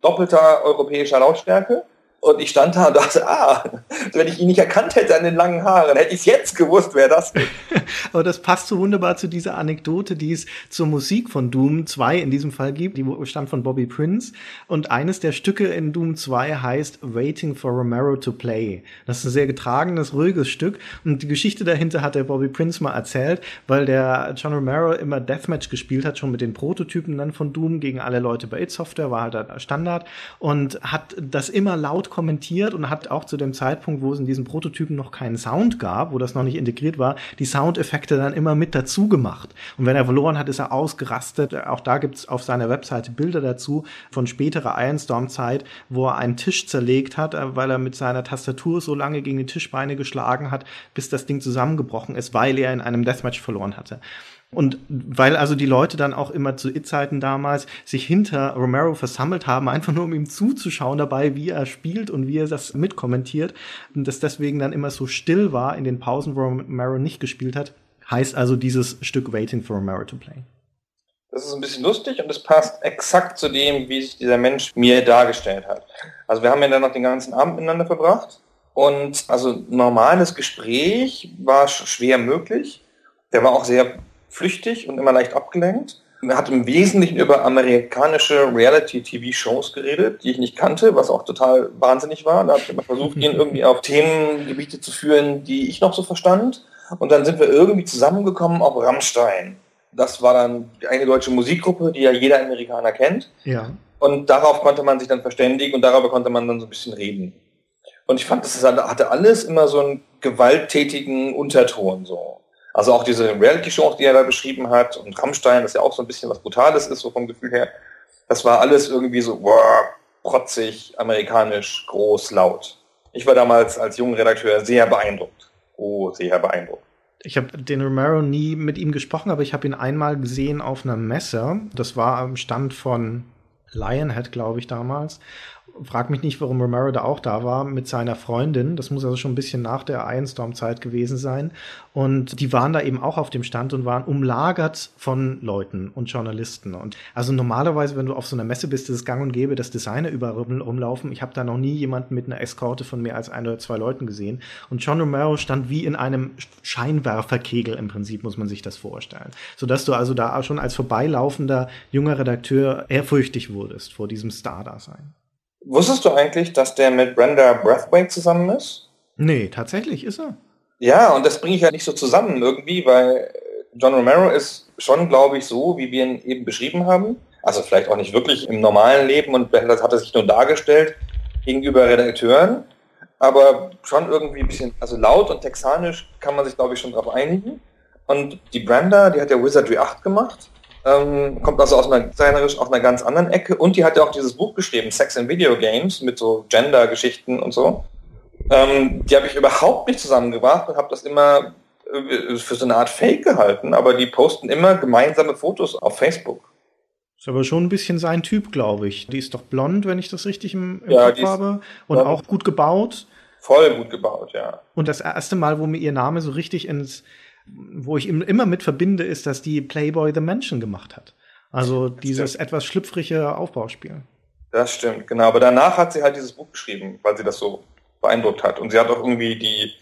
doppelter europäischer Lautstärke. Und ich stand da und dachte, ah, wenn ich ihn nicht erkannt hätte an den langen Haaren, hätte ich jetzt gewusst, wer das ist. Aber das passt so wunderbar zu dieser Anekdote, die es zur Musik von Doom 2 in diesem Fall gibt. Die stammt von Bobby Prince. Und eines der Stücke in Doom 2 heißt Waiting for Romero to Play. Das ist ein sehr getragenes, ruhiges Stück. Und die Geschichte dahinter hat der Bobby Prince mal erzählt, weil der John Romero immer Deathmatch gespielt hat, schon mit den Prototypen dann von Doom gegen alle Leute bei It Software, war halt Standard. Und hat das immer laut kommentiert und hat auch zu dem Zeitpunkt, wo es in diesen Prototypen noch keinen Sound gab, wo das noch nicht integriert war, die Soundeffekte dann immer mit dazu gemacht. Und wenn er verloren hat, ist er ausgerastet. Auch da gibt's auf seiner Webseite Bilder dazu von späterer Ironstorm-Zeit, wo er einen Tisch zerlegt hat, äh, weil er mit seiner Tastatur so lange gegen die Tischbeine geschlagen hat, bis das Ding zusammengebrochen ist, weil er in einem Deathmatch verloren hatte. Und weil also die Leute dann auch immer zu It-Zeiten damals sich hinter Romero versammelt haben, einfach nur um ihm zuzuschauen dabei, wie er spielt und wie er das mitkommentiert, und das deswegen dann immer so still war in den Pausen, wo Romero nicht gespielt hat, heißt also dieses Stück Waiting for Romero to Play. Das ist ein bisschen lustig und es passt exakt zu dem, wie sich dieser Mensch mir dargestellt hat. Also wir haben ja dann noch den ganzen Abend miteinander verbracht und also normales Gespräch war sch- schwer möglich. Der war auch sehr flüchtig und immer leicht abgelenkt. Er hat im Wesentlichen über amerikanische Reality-TV-Shows geredet, die ich nicht kannte, was auch total wahnsinnig war. Da habe ich immer versucht, ihn irgendwie auf Themengebiete zu führen, die ich noch so verstand. Und dann sind wir irgendwie zusammengekommen auf Rammstein. Das war dann eine deutsche Musikgruppe, die ja jeder Amerikaner kennt. Ja. Und darauf konnte man sich dann verständigen und darüber konnte man dann so ein bisschen reden. Und ich fand, das hatte alles immer so einen gewalttätigen Unterton so. Also auch diese Reality-Shows, die er da beschrieben hat und Rammstein, das ja auch so ein bisschen was Brutales ist, so vom Gefühl her. Das war alles irgendwie so, wow, protzig, amerikanisch, groß, laut. Ich war damals als junger Redakteur sehr beeindruckt. Oh, sehr beeindruckt. Ich habe den Romero nie mit ihm gesprochen, aber ich habe ihn einmal gesehen auf einer Messe. Das war am Stand von Lionhead, glaube ich, damals frag mich nicht, warum Romero da auch da war mit seiner Freundin. Das muss also schon ein bisschen nach der Ironstorm-Zeit gewesen sein. Und die waren da eben auch auf dem Stand und waren umlagert von Leuten und Journalisten. Und also normalerweise, wenn du auf so einer Messe bist, ist es gang und gäbe, dass Designer überall rumlaufen. Ich habe da noch nie jemanden mit einer Eskorte von mehr als ein oder zwei Leuten gesehen. Und John Romero stand wie in einem Scheinwerferkegel im Prinzip, muss man sich das vorstellen. Sodass du also da schon als vorbeilaufender junger Redakteur ehrfürchtig wurdest vor diesem Star-Dasein. Wusstest du eigentlich, dass der mit Brenda Brathwaite zusammen ist? Nee, tatsächlich ist er. Ja, und das bringe ich ja nicht so zusammen irgendwie, weil John Romero ist schon, glaube ich, so, wie wir ihn eben beschrieben haben. Also vielleicht auch nicht wirklich im normalen Leben und das hat er sich nur dargestellt gegenüber Redakteuren, aber schon irgendwie ein bisschen, also laut und texanisch kann man sich, glaube ich, schon darauf einigen. Und die Brenda, die hat ja Wizardry 8 gemacht ähm, kommt also aus einer designerisch auf einer ganz anderen Ecke und die hat ja auch dieses Buch geschrieben, Sex in Video Games, mit so Gender-Geschichten und so. Ähm, die habe ich überhaupt nicht zusammengebracht und habe das immer äh, für so eine Art Fake gehalten, aber die posten immer gemeinsame Fotos auf Facebook. Ist aber schon ein bisschen sein Typ, glaube ich. Die ist doch blond, wenn ich das richtig im, im ja, Kopf habe. Und auch gut gebaut. Voll gut gebaut, ja. Und das erste Mal, wo mir ihr Name so richtig ins, wo ich immer mit verbinde, ist, dass die Playboy the Mansion gemacht hat. Also dieses stimmt. etwas schlüpfrige Aufbauspiel. Das stimmt, genau. Aber danach hat sie halt dieses Buch geschrieben, weil sie das so beeindruckt hat. Und sie hat auch irgendwie die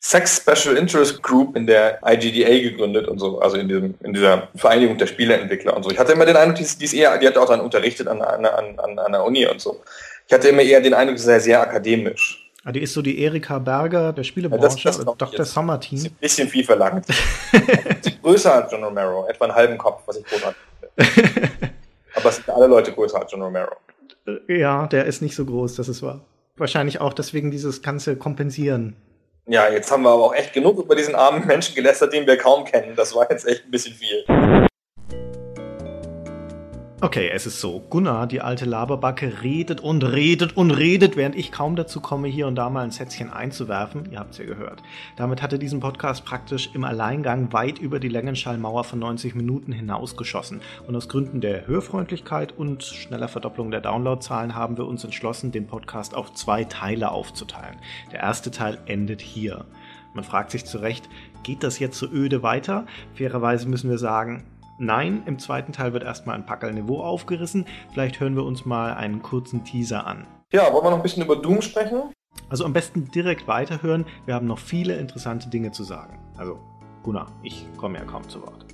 Sex Special Interest Group in der IGDA gegründet und so, also in, diesem, in dieser Vereinigung der Spieleentwickler und so. Ich hatte immer den Eindruck, die, die ist eher, die hat auch dann unterrichtet an, an, an, an der Uni und so. Ich hatte immer eher den Eindruck, sie sei sehr akademisch. Ah, die ist so die Erika Berger der Spielebranche, ja, das, das Dr. Summer Team. Ein bisschen viel verlangt. größer als John Romero, etwa einen halben Kopf, was ich großartig finde. Aber es sind alle Leute größer als John Romero. Ja, der ist nicht so groß, das ist wahr. Wahrscheinlich auch deswegen dieses ganze Kompensieren. Ja, jetzt haben wir aber auch echt genug über diesen armen Menschen gelästert, den wir kaum kennen. Das war jetzt echt ein bisschen viel. Okay, es ist so. Gunnar, die alte Laberbacke, redet und redet und redet, während ich kaum dazu komme, hier und da mal ein Sätzchen einzuwerfen. Ihr habt es ja gehört. Damit hat er diesen Podcast praktisch im Alleingang weit über die Längenschallmauer von 90 Minuten hinausgeschossen. Und aus Gründen der Hörfreundlichkeit und schneller Verdopplung der Downloadzahlen haben wir uns entschlossen, den Podcast auf zwei Teile aufzuteilen. Der erste Teil endet hier. Man fragt sich zu Recht, geht das jetzt so öde weiter? Fairerweise müssen wir sagen, Nein, im zweiten Teil wird erstmal ein Packerl Niveau aufgerissen. Vielleicht hören wir uns mal einen kurzen Teaser an. Ja, wollen wir noch ein bisschen über Doom sprechen? Also am besten direkt weiterhören. Wir haben noch viele interessante Dinge zu sagen. Also, Gunnar, ich komme ja kaum zu Wort.